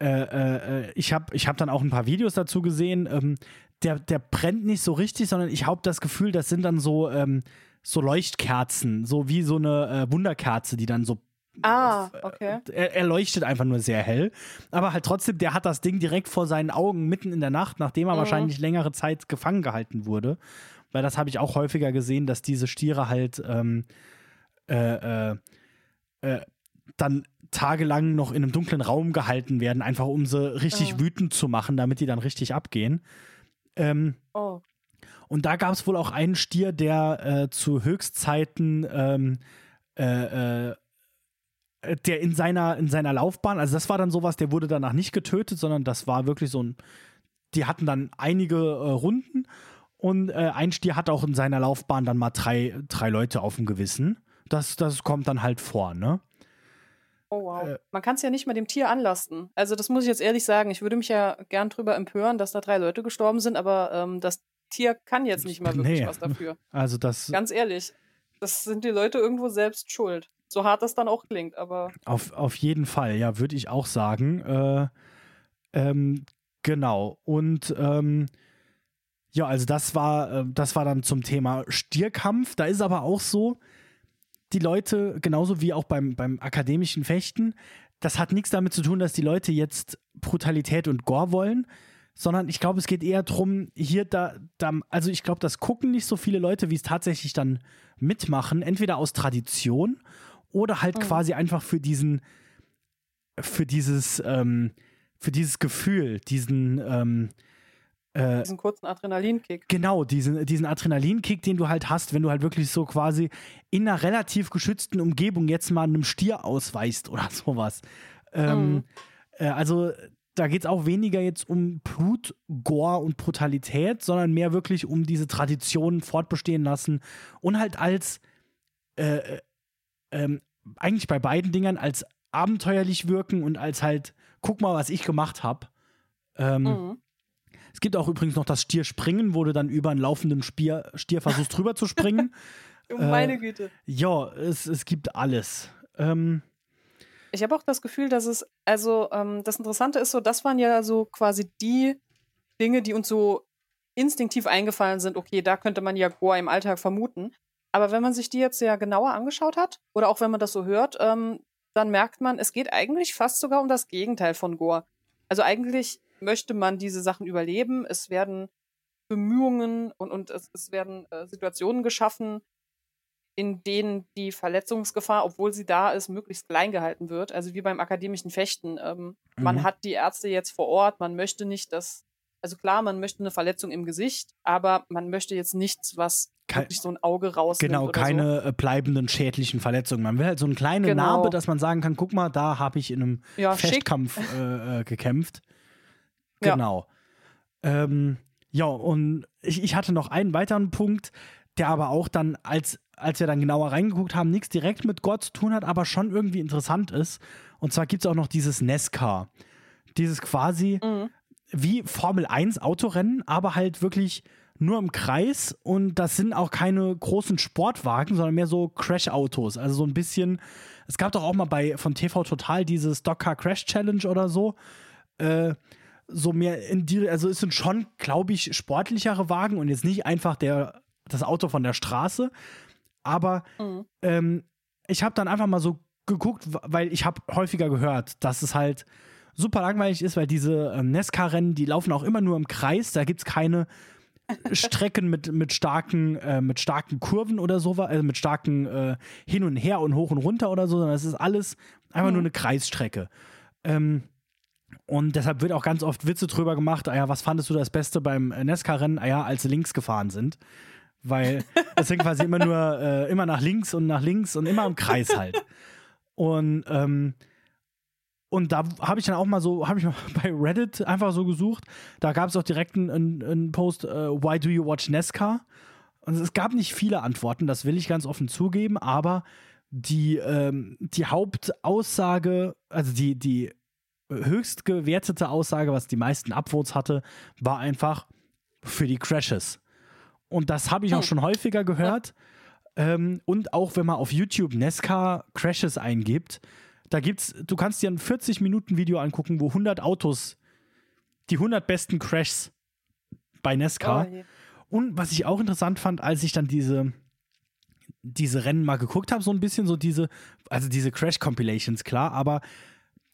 äh, äh, ich habe ich hab dann auch ein paar Videos dazu gesehen. Ähm, der, der brennt nicht so richtig, sondern ich habe das Gefühl, das sind dann so, ähm, so Leuchtkerzen, so wie so eine äh, Wunderkerze, die dann so Ah, okay. Er, er, leuchtet einfach nur sehr hell. Aber halt trotzdem, der hat das Ding direkt vor seinen Augen mitten in der Nacht, nachdem er mhm. wahrscheinlich längere Zeit gefangen gehalten wurde. Weil das habe ich auch häufiger gesehen, dass diese Stiere halt ähm, äh, äh, äh, dann tagelang noch in einem dunklen Raum gehalten werden, einfach um sie richtig oh. wütend zu machen, damit die dann richtig abgehen. Ähm, oh. Und da gab es wohl auch einen Stier, der äh, zu Höchstzeiten ähm, äh, äh, der in seiner, in seiner Laufbahn, also das war dann sowas, der wurde danach nicht getötet, sondern das war wirklich so ein, die hatten dann einige äh, Runden und äh, ein Stier hat auch in seiner Laufbahn dann mal drei, drei Leute auf dem Gewissen. Das, das kommt dann halt vor, ne? Oh wow. Äh, Man kann es ja nicht mal dem Tier anlasten. Also das muss ich jetzt ehrlich sagen. Ich würde mich ja gern drüber empören, dass da drei Leute gestorben sind, aber ähm, das Tier kann jetzt nicht mal wirklich nee. was dafür. Also das. Ganz ehrlich, das sind die Leute irgendwo selbst schuld. So hart das dann auch klingt, aber. Auf, auf jeden Fall, ja, würde ich auch sagen. Äh, ähm, genau. Und ähm, ja, also das war, äh, das war dann zum Thema Stierkampf. Da ist aber auch so, die Leute, genauso wie auch beim, beim akademischen Fechten, das hat nichts damit zu tun, dass die Leute jetzt Brutalität und Gore wollen, sondern ich glaube, es geht eher darum, hier da, da also ich glaube, das gucken nicht so viele Leute, wie es tatsächlich dann mitmachen, entweder aus Tradition oder halt mhm. quasi einfach für diesen, für dieses, ähm, für dieses Gefühl, diesen, ähm, äh, diesen kurzen Adrenalinkick. Genau, diesen, diesen Adrenalinkick, den du halt hast, wenn du halt wirklich so quasi in einer relativ geschützten Umgebung jetzt mal einem Stier ausweichst oder sowas. Ähm, mhm. äh, also da geht es auch weniger jetzt um Blut, Gore und Brutalität, sondern mehr wirklich um diese Traditionen fortbestehen lassen und halt als äh, äh ähm, eigentlich bei beiden Dingern als abenteuerlich wirken und als halt, guck mal, was ich gemacht habe. Ähm, mhm. Es gibt auch übrigens noch das Stierspringen, wo du dann über einen laufenden Stier, Stier versuchst drüber zu springen. Meine äh, Güte. Ja, es, es gibt alles. Ähm, ich habe auch das Gefühl, dass es, also ähm, das Interessante ist so, das waren ja so quasi die Dinge, die uns so instinktiv eingefallen sind, okay, da könnte man ja Goa im Alltag vermuten. Aber wenn man sich die jetzt ja genauer angeschaut hat, oder auch wenn man das so hört, ähm, dann merkt man, es geht eigentlich fast sogar um das Gegenteil von Gore. Also eigentlich möchte man diese Sachen überleben. Es werden Bemühungen und, und es, es werden äh, Situationen geschaffen, in denen die Verletzungsgefahr, obwohl sie da ist, möglichst klein gehalten wird. Also wie beim akademischen Fechten. Ähm, mhm. Man hat die Ärzte jetzt vor Ort, man möchte nicht, dass, also klar, man möchte eine Verletzung im Gesicht, aber man möchte jetzt nichts, was wirklich so ein Auge raus. Genau, keine so. Äh, bleibenden schädlichen Verletzungen. Man will halt so eine kleine genau. Narbe, dass man sagen kann, guck mal, da habe ich in einem ja, Fechtkampf äh, äh, gekämpft. Genau. Ja, ähm, ja und ich, ich hatte noch einen weiteren Punkt, der aber auch dann, als, als wir dann genauer reingeguckt haben, nichts direkt mit Gott zu tun hat, aber schon irgendwie interessant ist. Und zwar gibt es auch noch dieses Nesca. Dieses quasi mhm. wie Formel 1 Autorennen, aber halt wirklich nur im Kreis und das sind auch keine großen Sportwagen, sondern mehr so Crash-Autos. Also so ein bisschen, es gab doch auch mal bei von TV Total diese Stockcar Crash Challenge oder so. Äh, so mehr in die, also es sind schon, glaube ich, sportlichere Wagen und jetzt nicht einfach der, das Auto von der Straße. Aber mhm. ähm, ich habe dann einfach mal so geguckt, weil ich habe häufiger gehört, dass es halt super langweilig ist, weil diese ähm, Nesca-Rennen, die laufen auch immer nur im Kreis, da gibt es keine Strecken mit, mit, starken, äh, mit starken Kurven oder so, also mit starken äh, Hin und Her und hoch und runter oder so, sondern es ist alles einfach mhm. nur eine Kreisstrecke. Ähm, und deshalb wird auch ganz oft Witze drüber gemacht, ah ja, was fandest du das Beste beim Nesca-Rennen, ah ja, als sie links gefahren sind. Weil es sind quasi immer nur, äh, immer nach links und nach links und immer im Kreis halt. Und, ähm, und da habe ich dann auch mal so, habe ich mal bei Reddit einfach so gesucht. Da gab es auch direkt einen, einen Post, uh, Why do you watch NESCA? Und es gab nicht viele Antworten, das will ich ganz offen zugeben, aber die, ähm, die Hauptaussage, also die, die höchst gewertete Aussage, was die meisten Upvotes hatte, war einfach für die Crashes. Und das habe ich auch hm. schon häufiger gehört. Ähm, und auch wenn man auf YouTube Nesca Crashes eingibt, da gibt's, du kannst dir ein 40 Minuten Video angucken, wo 100 Autos, die 100 besten Crashs bei Nesca. Oh, yeah. Und was ich auch interessant fand, als ich dann diese, diese Rennen mal geguckt habe, so ein bisschen so diese, also diese Crash-Compilations, klar, aber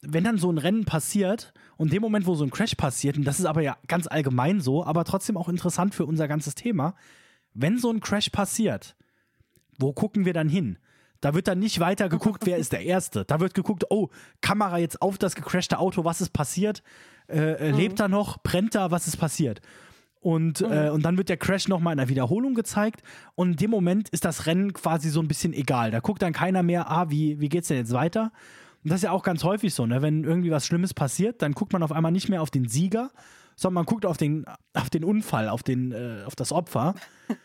wenn dann so ein Rennen passiert und dem Moment, wo so ein Crash passiert, und das ist aber ja ganz allgemein so, aber trotzdem auch interessant für unser ganzes Thema, wenn so ein Crash passiert, wo gucken wir dann hin? Da wird dann nicht weiter geguckt, wer ist der Erste. Da wird geguckt, oh, Kamera jetzt auf das gecrashte Auto, was ist passiert? Äh, äh, mhm. Lebt er noch? Brennt er? Was ist passiert? Und, mhm. äh, und dann wird der Crash nochmal in der Wiederholung gezeigt. Und in dem Moment ist das Rennen quasi so ein bisschen egal. Da guckt dann keiner mehr, ah, wie, wie geht's denn jetzt weiter? Und das ist ja auch ganz häufig so, ne? Wenn irgendwie was Schlimmes passiert, dann guckt man auf einmal nicht mehr auf den Sieger, sondern man guckt auf den, auf den Unfall, auf, den, äh, auf das Opfer.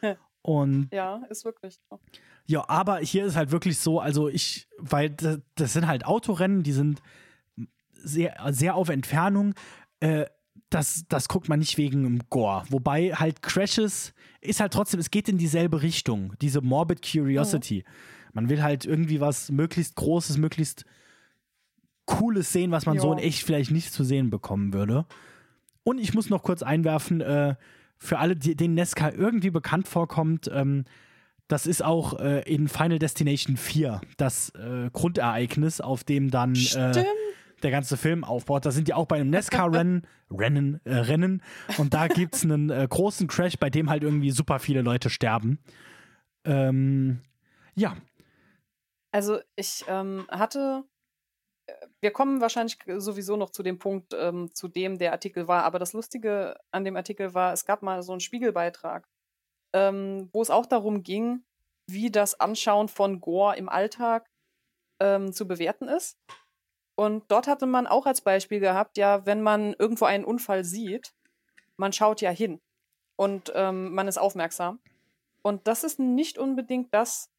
Und ja, ist wirklich so. Ja, aber hier ist halt wirklich so, also ich, weil das, das sind halt Autorennen, die sind sehr, sehr auf Entfernung. Äh, das, das guckt man nicht wegen dem Gore. Wobei halt Crashes ist halt trotzdem, es geht in dieselbe Richtung, diese Morbid Curiosity. Mhm. Man will halt irgendwie was möglichst Großes, möglichst Cooles sehen, was man jo. so in echt vielleicht nicht zu sehen bekommen würde. Und ich muss noch kurz einwerfen, äh, für alle, die, denen Nesca irgendwie bekannt vorkommt, ähm, das ist auch äh, in Final Destination 4 das äh, Grundereignis, auf dem dann äh, der ganze Film aufbaut. Da sind die auch bei einem NASCAR-Rennen, Rennen, äh, Rennen. Und da gibt es einen äh, großen Crash, bei dem halt irgendwie super viele Leute sterben. Ähm, ja. Also ich ähm, hatte, äh, wir kommen wahrscheinlich sowieso noch zu dem Punkt, ähm, zu dem der Artikel war. Aber das Lustige an dem Artikel war, es gab mal so einen Spiegelbeitrag, ähm, wo es auch darum ging, wie das Anschauen von Gore im Alltag ähm, zu bewerten ist. Und dort hatte man auch als Beispiel gehabt, ja, wenn man irgendwo einen Unfall sieht, man schaut ja hin und ähm, man ist aufmerksam. Und das ist nicht unbedingt das,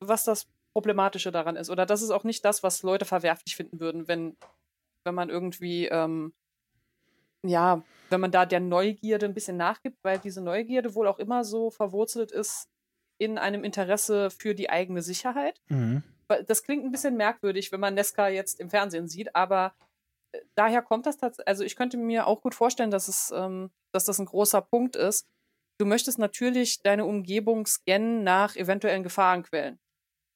was das Problematische daran ist. Oder das ist auch nicht das, was Leute verwerflich finden würden, wenn, wenn man irgendwie, ähm, ja, wenn man da der Neugierde ein bisschen nachgibt, weil diese Neugierde wohl auch immer so verwurzelt ist in einem Interesse für die eigene Sicherheit. Mhm das klingt ein bisschen merkwürdig, wenn man Nesca jetzt im Fernsehen sieht, aber äh, daher kommt das tatsächlich. Also ich könnte mir auch gut vorstellen, dass es, ähm, dass das ein großer Punkt ist. Du möchtest natürlich deine Umgebung scannen nach eventuellen Gefahrenquellen.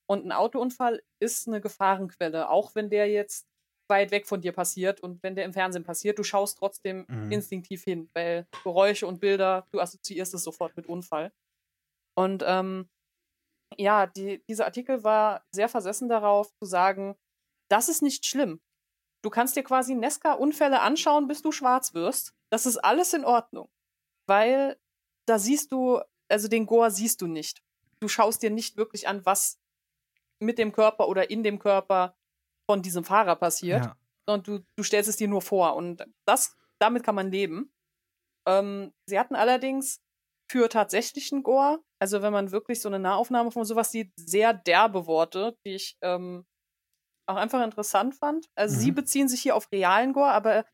Und ein Autounfall ist eine Gefahrenquelle, auch wenn der jetzt weit weg von dir passiert und wenn der im Fernsehen passiert, du schaust trotzdem mhm. instinktiv hin, weil Geräusche und Bilder, du assoziierst es sofort mit Unfall. Und ähm, ja, die, dieser Artikel war sehr versessen darauf zu sagen, das ist nicht schlimm. Du kannst dir quasi Nesca-Unfälle anschauen, bis du schwarz wirst. Das ist alles in Ordnung. Weil da siehst du, also den Gore siehst du nicht. Du schaust dir nicht wirklich an, was mit dem Körper oder in dem Körper von diesem Fahrer passiert. Ja. Sondern du, du stellst es dir nur vor. Und das, damit kann man leben. Ähm, sie hatten allerdings für tatsächlichen Gore, also wenn man wirklich so eine Nahaufnahme von sowas sieht, sehr derbe Worte, die ich ähm, auch einfach interessant fand. Also mhm. sie beziehen sich hier auf realen Gore, aber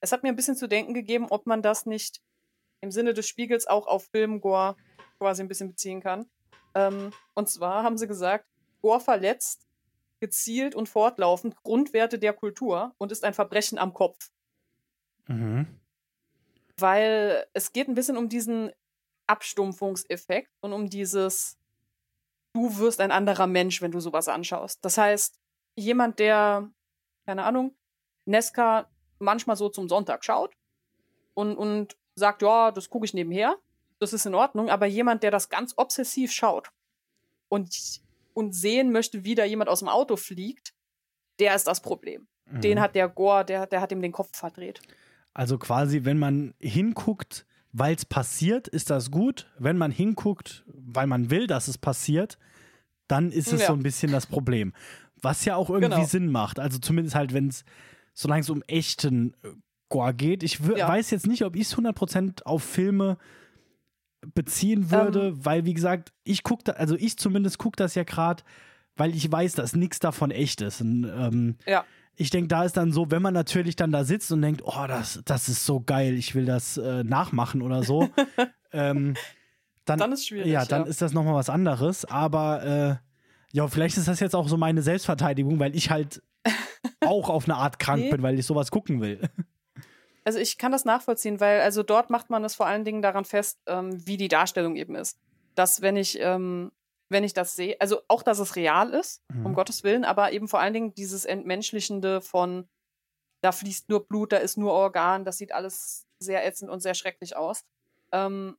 es hat mir ein bisschen zu denken gegeben, ob man das nicht im Sinne des Spiegels auch auf Film-Gore quasi ein bisschen beziehen kann. Ähm, und zwar haben sie gesagt, Gore verletzt gezielt und fortlaufend Grundwerte der Kultur und ist ein Verbrechen am Kopf. Mhm. Weil es geht ein bisschen um diesen Abstumpfungseffekt und um dieses, du wirst ein anderer Mensch, wenn du sowas anschaust. Das heißt, jemand, der, keine Ahnung, Nesca manchmal so zum Sonntag schaut und, und sagt, ja, das gucke ich nebenher, das ist in Ordnung, aber jemand, der das ganz obsessiv schaut und, und sehen möchte, wie da jemand aus dem Auto fliegt, der ist das Problem. Mhm. Den hat der Gore, der, der hat ihm den Kopf verdreht. Also quasi, wenn man hinguckt, weil es passiert, ist das gut. Wenn man hinguckt, weil man will, dass es passiert, dann ist es ja. so ein bisschen das Problem. Was ja auch irgendwie genau. Sinn macht. Also zumindest halt, wenn es, solange es um echten äh, Gore geht. Ich ja. weiß jetzt nicht, ob ich es 100% auf Filme beziehen würde, ähm. weil, wie gesagt, ich gucke, da, also ich zumindest gucke das ja gerade, weil ich weiß, dass nichts davon echt ist. Und, ähm, ja ich denke, da ist dann so, wenn man natürlich dann da sitzt und denkt, oh, das, das ist so geil, ich will das äh, nachmachen oder so, ähm, dann, dann ist schwierig. Ja, dann ja. ist das nochmal was anderes. Aber äh, ja, vielleicht ist das jetzt auch so meine Selbstverteidigung, weil ich halt auch auf eine Art krank nee. bin, weil ich sowas gucken will. Also ich kann das nachvollziehen, weil also dort macht man es vor allen Dingen daran fest, ähm, wie die Darstellung eben ist. Dass wenn ich ähm, wenn ich das sehe. Also auch, dass es real ist, Mhm. um Gottes Willen, aber eben vor allen Dingen dieses Entmenschlichende von, da fließt nur Blut, da ist nur Organ, das sieht alles sehr ätzend und sehr schrecklich aus. Ähm,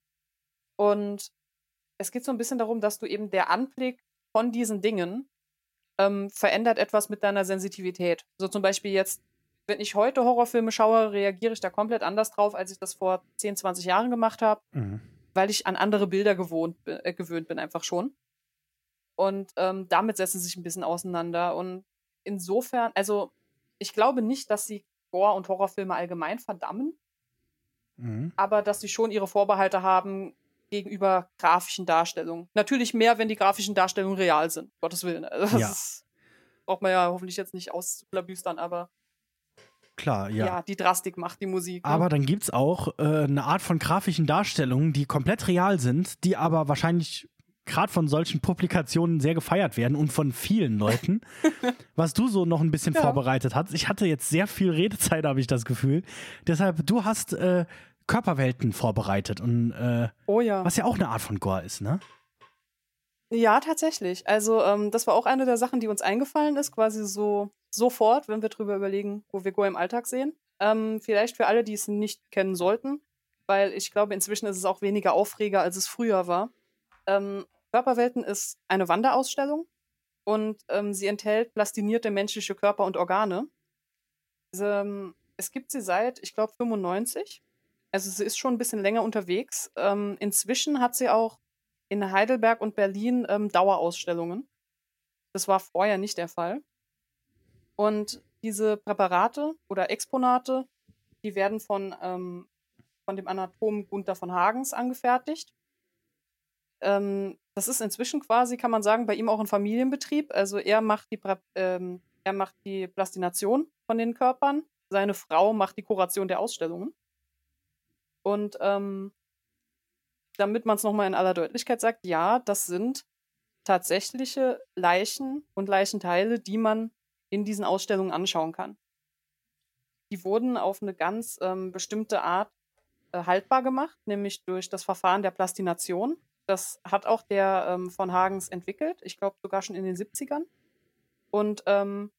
und es geht so ein bisschen darum, dass du eben der Anblick von diesen Dingen ähm, verändert etwas mit deiner Sensitivität. So zum Beispiel jetzt, wenn ich heute Horrorfilme schaue, reagiere ich da komplett anders drauf, als ich das vor 10, 20 Jahren gemacht habe Mhm. weil ich an andere Bilder gewohnt, äh, gewöhnt bin, einfach schon. Und ähm, damit setzen sie sich ein bisschen auseinander. Und insofern, also ich glaube nicht, dass sie Gore- und Horrorfilme allgemein verdammen, Mhm. aber dass sie schon ihre Vorbehalte haben gegenüber grafischen Darstellungen. Natürlich mehr, wenn die grafischen Darstellungen real sind, Gottes Willen. Also, das Ja. braucht man ja hoffentlich jetzt nicht auszuklabüstern, aber Klar, ja. ja. die Drastik macht die Musik. ne? Aber dann gibt es auch äh, eine Art von grafischen Darstellungen, die komplett real sind, die aber wahrscheinlich gerade von solchen Publikationen sehr gefeiert werden und von vielen Leuten. was du so noch ein bisschen Ja. vorbereitet hast. Ich hatte jetzt sehr viel Redezeit, habe ich das Gefühl. Deshalb, du hast äh, Körperwelten vorbereitet und äh, oh ja. was ja auch eine Art von Gore ist, ne? Ja, tatsächlich. Also ähm, das war auch eine der Sachen, die uns eingefallen ist, quasi so sofort, wenn wir drüber überlegen, wo wir Go im Alltag sehen. Ähm, vielleicht für alle, die es nicht kennen sollten, weil ich glaube, inzwischen ist es auch weniger Aufreger, als es früher war. Ähm, Körperwelten ist eine Wanderausstellung und ähm, sie enthält plastinierte menschliche Körper und Organe. Ähm, es gibt sie seit, ich glaube, 95. Also sie ist schon ein bisschen länger unterwegs. Ähm, inzwischen hat sie auch in Heidelberg und Berlin ähm, Dauerausstellungen. Das war vorher nicht der Fall. Und diese Präparate oder Exponate, die werden von, ähm, von dem Anatomen Gunther von Hagens angefertigt. Ähm, das ist inzwischen quasi, kann man sagen, bei ihm auch ein Familienbetrieb. Also er macht die, ähm, er macht die Plastination von den Körpern, seine Frau macht die Kuration der Ausstellungen. Und ähm, damit man es nochmal in aller Deutlichkeit sagt, ja, das sind tatsächliche Leichen und Leichenteile, die man in diesen Ausstellungen anschauen kann. Die wurden auf eine ganz ähm, bestimmte Art äh, haltbar gemacht, nämlich durch das Verfahren der Plastination. Das hat auch der ähm, von Hagens entwickelt, ich glaube sogar schon in den 70ern. Und ähm,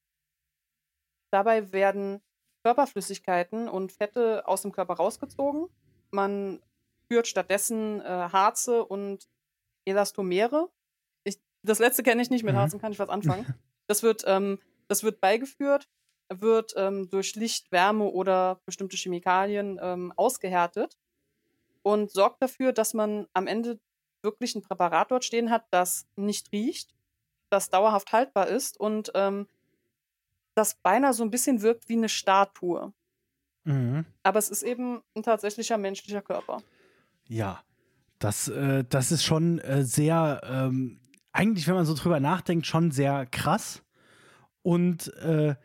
dabei werden Körperflüssigkeiten und Fette aus dem Körper rausgezogen. Man führt stattdessen äh, Harze und Elastomere. Ich, das letzte kenne ich nicht, mit Mhm. Harzen kann ich was anfangen. Das wird, ähm, das wird beigeführt, wird ähm, durch Licht, Wärme oder bestimmte Chemikalien ähm, ausgehärtet und sorgt dafür, dass man am Ende wirklich ein Präparat dort stehen hat, das nicht riecht, das dauerhaft haltbar ist und ähm, das beinahe so ein bisschen wirkt wie eine Statue. Mhm. Aber es ist eben ein tatsächlicher menschlicher Körper. Ja, das, äh, das ist schon äh, sehr, ähm, eigentlich, wenn man so drüber nachdenkt, schon sehr krass. Und äh,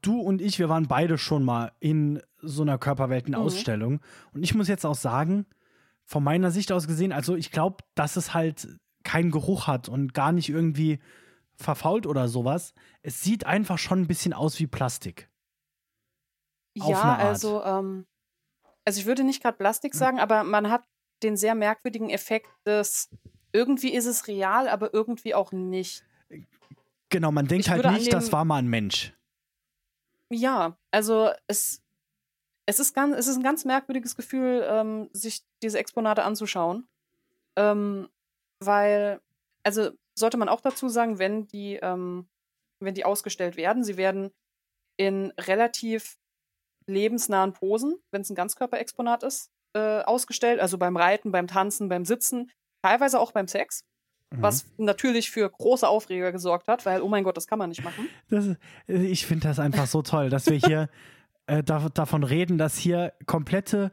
du und ich, wir waren beide schon mal in so einer Körperweltenausstellung. Und ich muss jetzt auch sagen, von meiner Sicht aus gesehen, also ich glaube, dass es halt keinen Geruch hat und gar nicht irgendwie verfault oder sowas. Es sieht einfach schon ein bisschen aus wie Plastik. Auf ja, also, ähm, also ich würde nicht gerade Plastik sagen, aber man hat den sehr merkwürdigen Effekt des irgendwie ist es real, aber irgendwie auch nicht. Genau, man denkt Ich halt nicht, das war mal ein Mensch. Ja, also es, es, ist, ganz, es ist ein ganz merkwürdiges Gefühl, ähm, sich diese Exponate anzuschauen. Ähm, weil, also sollte man auch dazu sagen, wenn die, ähm, wenn die ausgestellt werden, sie werden in relativ lebensnahen Posen, wenn es ein Ganzkörperexponat ist, äh, ausgestellt, also beim Reiten, beim Tanzen, beim Sitzen, teilweise auch beim Sex, Mhm. was natürlich für große Aufreger gesorgt hat, weil, oh mein Gott, das kann man nicht machen. Das, ist- ich finde das einfach so toll, dass wir hier äh, da, davon reden, dass hier komplette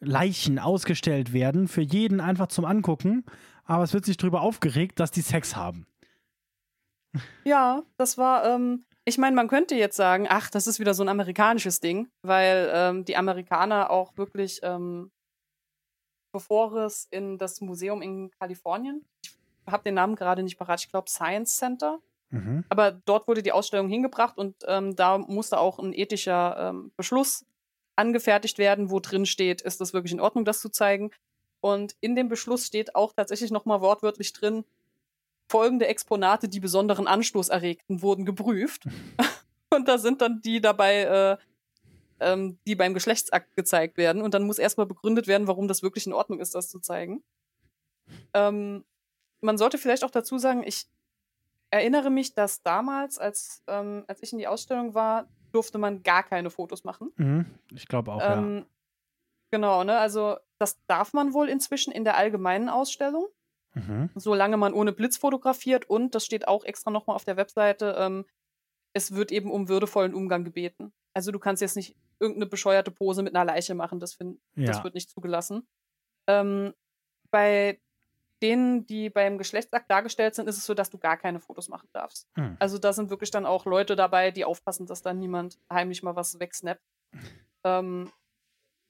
Leichen ausgestellt werden, für jeden einfach zum Angucken, aber es wird sich darüber aufgeregt, dass die Sex haben. Ja, das war, ähm, ich meine, man könnte jetzt sagen, ach, das ist wieder so ein amerikanisches Ding, weil ähm, die Amerikaner auch wirklich, ähm, bevor es in das Museum in Kalifornien, ich habe den Namen gerade nicht parat, ich glaube Science Center, Mhm. aber dort wurde die Ausstellung hingebracht und ähm, da musste auch ein ethischer ähm, Beschluss angefertigt werden, wo drin steht, ist das wirklich in Ordnung, das zu zeigen. Und in dem Beschluss steht auch tatsächlich nochmal wortwörtlich drin, folgende Exponate, die besonderen Anstoß erregten, wurden geprüft. und da sind dann die dabei, äh, ähm, die beim Geschlechtsakt gezeigt werden. Und dann muss erstmal begründet werden, warum das wirklich in Ordnung ist, das zu zeigen. Ähm, man sollte vielleicht auch dazu sagen, ich erinnere mich, dass damals, als, ähm, als ich in die Ausstellung war, durfte man gar keine Fotos machen. Mhm, ich glaube auch, ähm, ja. Genau, ne? Also das darf man wohl inzwischen in der allgemeinen Ausstellung, Mhm. solange man ohne Blitz fotografiert und das steht auch extra nochmal auf der Webseite, ähm, es wird eben um würdevollen Umgang gebeten. Also du kannst jetzt nicht irgendeine bescheuerte Pose mit einer Leiche machen, das, find, das Ja. wird nicht zugelassen. Ähm, bei denen, die beim Geschlechtsakt dargestellt sind, ist es so, dass du gar keine Fotos machen darfst. Mhm. Also da sind wirklich dann auch Leute dabei, die aufpassen, dass da niemand heimlich mal was wegsnappt. Ähm,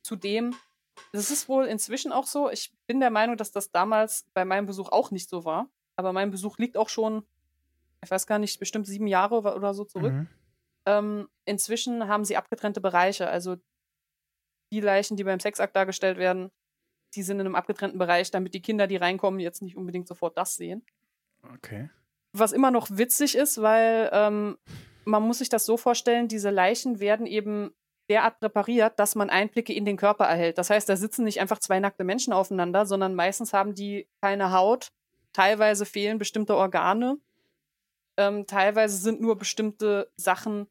zudem, das ist wohl inzwischen auch so, ich bin der Meinung, dass das damals bei meinem Besuch auch nicht so war. Aber mein Besuch liegt auch schon, ich weiß gar nicht, bestimmt sieben Jahre oder so zurück. Mhm. Ähm, inzwischen haben sie abgetrennte Bereiche. Also die Leichen, die beim Sexakt dargestellt werden, die sind in einem abgetrennten Bereich, damit die Kinder, die reinkommen, jetzt nicht unbedingt sofort das sehen. Okay. Was immer noch witzig ist, weil ähm, man muss sich das so vorstellen, diese Leichen werden eben derart präpariert, dass man Einblicke in den Körper erhält. Das heißt, da sitzen nicht einfach zwei nackte Menschen aufeinander, sondern meistens haben die keine Haut, teilweise fehlen bestimmte Organe, ähm, teilweise sind nur bestimmte Sachen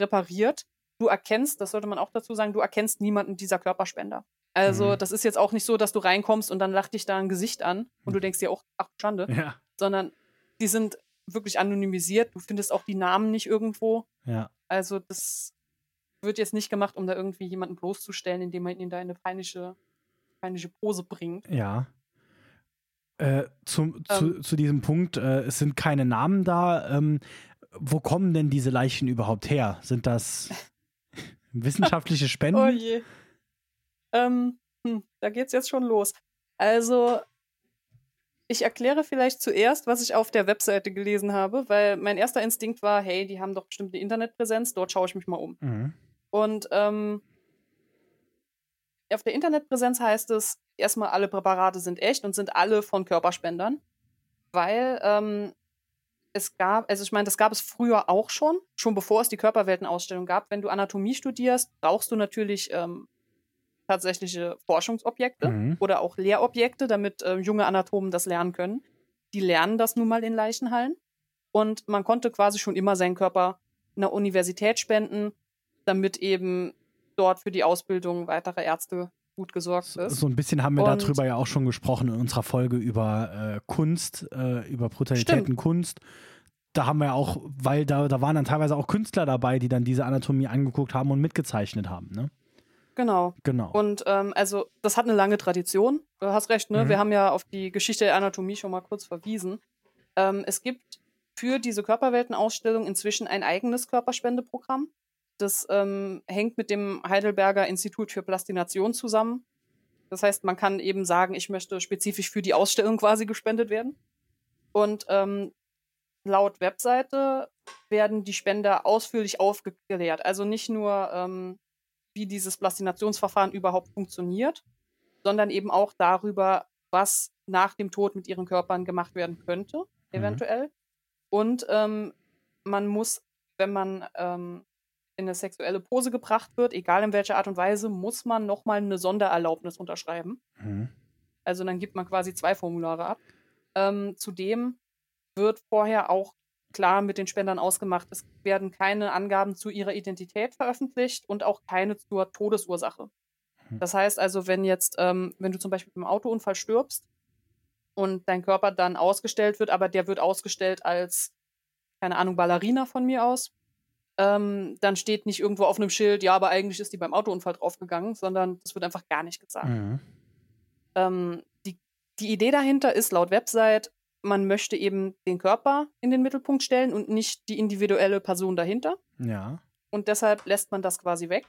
repariert. Du erkennst, das sollte man auch dazu sagen, du erkennst niemanden dieser Körperspender. Also, Mhm. das ist jetzt auch nicht so, dass du reinkommst und dann lacht dich da ein Gesicht an und du denkst dir auch, ach, Schande Ja. sondern die sind wirklich anonymisiert. Du findest auch die Namen nicht irgendwo. Ja. Also das wird jetzt nicht gemacht, um da irgendwie jemanden bloßzustellen, indem man ihn da in eine peinliche, peinliche Pose bringt. Ja. Äh, zum, zu, Ähm. zu diesem Punkt, äh, es sind keine Namen da. Ähm, wo kommen denn diese Leichen überhaupt her? Sind das wissenschaftliche Spenden? Oh je. Ähm, hm, da geht's jetzt schon los. Also, ich erkläre vielleicht zuerst, was ich auf der Webseite gelesen habe, weil mein erster Instinkt war, hey, die haben doch bestimmt eine Internetpräsenz, dort schaue ich mich mal um. Mhm. Und ähm, auf der Internetpräsenz heißt es, erstmal alle Präparate sind echt und sind alle von Körperspendern, weil ähm, es gab, also ich meine, das gab es früher auch schon, schon bevor es die Körperweltenausstellung gab. Wenn du Anatomie studierst, brauchst du natürlich ähm, tatsächliche Forschungsobjekte Mhm. oder auch Lehrobjekte, damit äh, junge Anatomen das lernen können. Die lernen das nun mal in Leichenhallen. Und man konnte quasi schon immer seinen Körper einer Universität spenden, damit eben dort für die Ausbildung weiterer Ärzte gut gesorgt ist. So ein bisschen haben wir Und- darüber ja auch schon gesprochen in unserer Folge über äh, Kunst, äh, über Brutalitäten Stimmt. Kunst. Da haben wir auch, weil da, da waren dann teilweise auch Künstler dabei, die dann diese Anatomie angeguckt haben und mitgezeichnet haben. Ne? Genau. Genau. Und ähm, also das hat eine lange Tradition. Du hast recht, ne? Mhm. Wir haben ja auf die Geschichte der Anatomie schon mal kurz verwiesen. Ähm, es gibt für diese Körperweltenausstellung inzwischen ein eigenes Körperspendeprogramm. Das ähm, hängt mit dem Heidelberger Institut für Plastination zusammen. Das heißt, man kann eben sagen, ich möchte spezifisch für die Ausstellung quasi gespendet werden. Und ähm, laut Webseite werden die Spender ausführlich aufgeklärt. Also nicht nur, ähm, wie dieses Plastinationsverfahren überhaupt funktioniert, sondern eben auch darüber, was nach dem Tod mit ihren Körpern gemacht werden könnte, eventuell. Und ähm, man muss, wenn man ähm, in eine sexuelle Pose gebracht wird, egal in welcher Art und Weise, muss man nochmal eine Sondererlaubnis unterschreiben. mhm. Also dann gibt man quasi zwei Formulare ab. Ähm, zudem wird vorher auch klar mit den Spendern ausgemacht, es werden keine Angaben zu ihrer Identität veröffentlicht und auch keine zur Todesursache. Mhm. Das heißt also, wenn jetzt, ähm, wenn du zum Beispiel beim Autounfall stirbst und dein Körper dann ausgestellt wird, aber der wird ausgestellt als, keine Ahnung, Ballerina von mir aus, ähm, dann steht nicht irgendwo auf einem Schild, ja, aber eigentlich ist die beim Autounfall draufgegangen, sondern das wird einfach gar nicht gesagt. Mhm. Ähm, die, die Idee dahinter ist laut Website, man möchte eben den Körper in den Mittelpunkt stellen und nicht die individuelle Person dahinter. Ja. Und deshalb lässt man das quasi weg.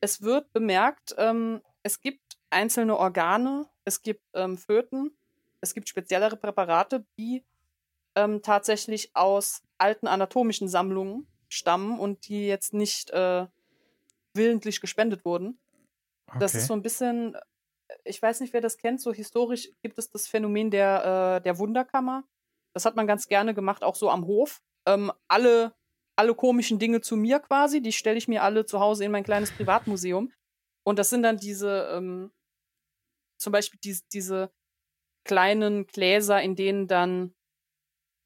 Es wird bemerkt, ähm, es gibt einzelne Organe, es gibt ähm, Föten, es gibt speziellere Präparate, die ähm, tatsächlich aus alten anatomischen Sammlungen stammen und die jetzt nicht äh, willentlich gespendet wurden. Okay. Das ist so ein bisschen, ich weiß nicht, wer das kennt, so historisch gibt es das Phänomen der, äh, der Wunderkammer. Das hat man ganz gerne gemacht, auch so am Hof. Ähm, alle, alle komischen Dinge zu mir quasi, die stelle ich mir alle zu Hause in mein kleines Privatmuseum. Und das sind dann diese, ähm, zum Beispiel die, diese kleinen Gläser, in denen dann,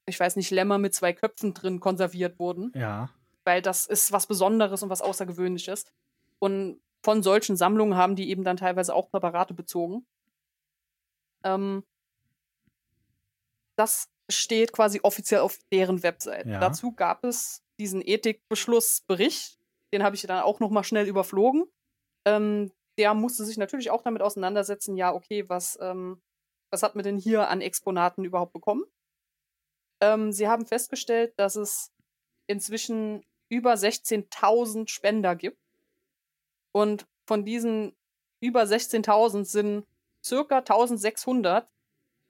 ich weiß nicht, Lämmer mit zwei Köpfen drin konserviert wurden. Ja. Weil das ist was Besonderes und was Außergewöhnliches. Und von solchen Sammlungen haben die eben dann teilweise auch Präparate bezogen. Ähm, das steht quasi offiziell auf deren Website. Ja. Dazu gab es diesen Ethikbeschlussbericht, den habe ich dann auch noch mal schnell überflogen. Ähm, der musste sich natürlich auch damit auseinandersetzen, ja, okay, was, ähm, was hat man denn hier an Exponaten überhaupt bekommen? Ähm, sie haben festgestellt, dass es inzwischen über 16.000 Spender gibt. Und von diesen über 16.000 sind circa 1.600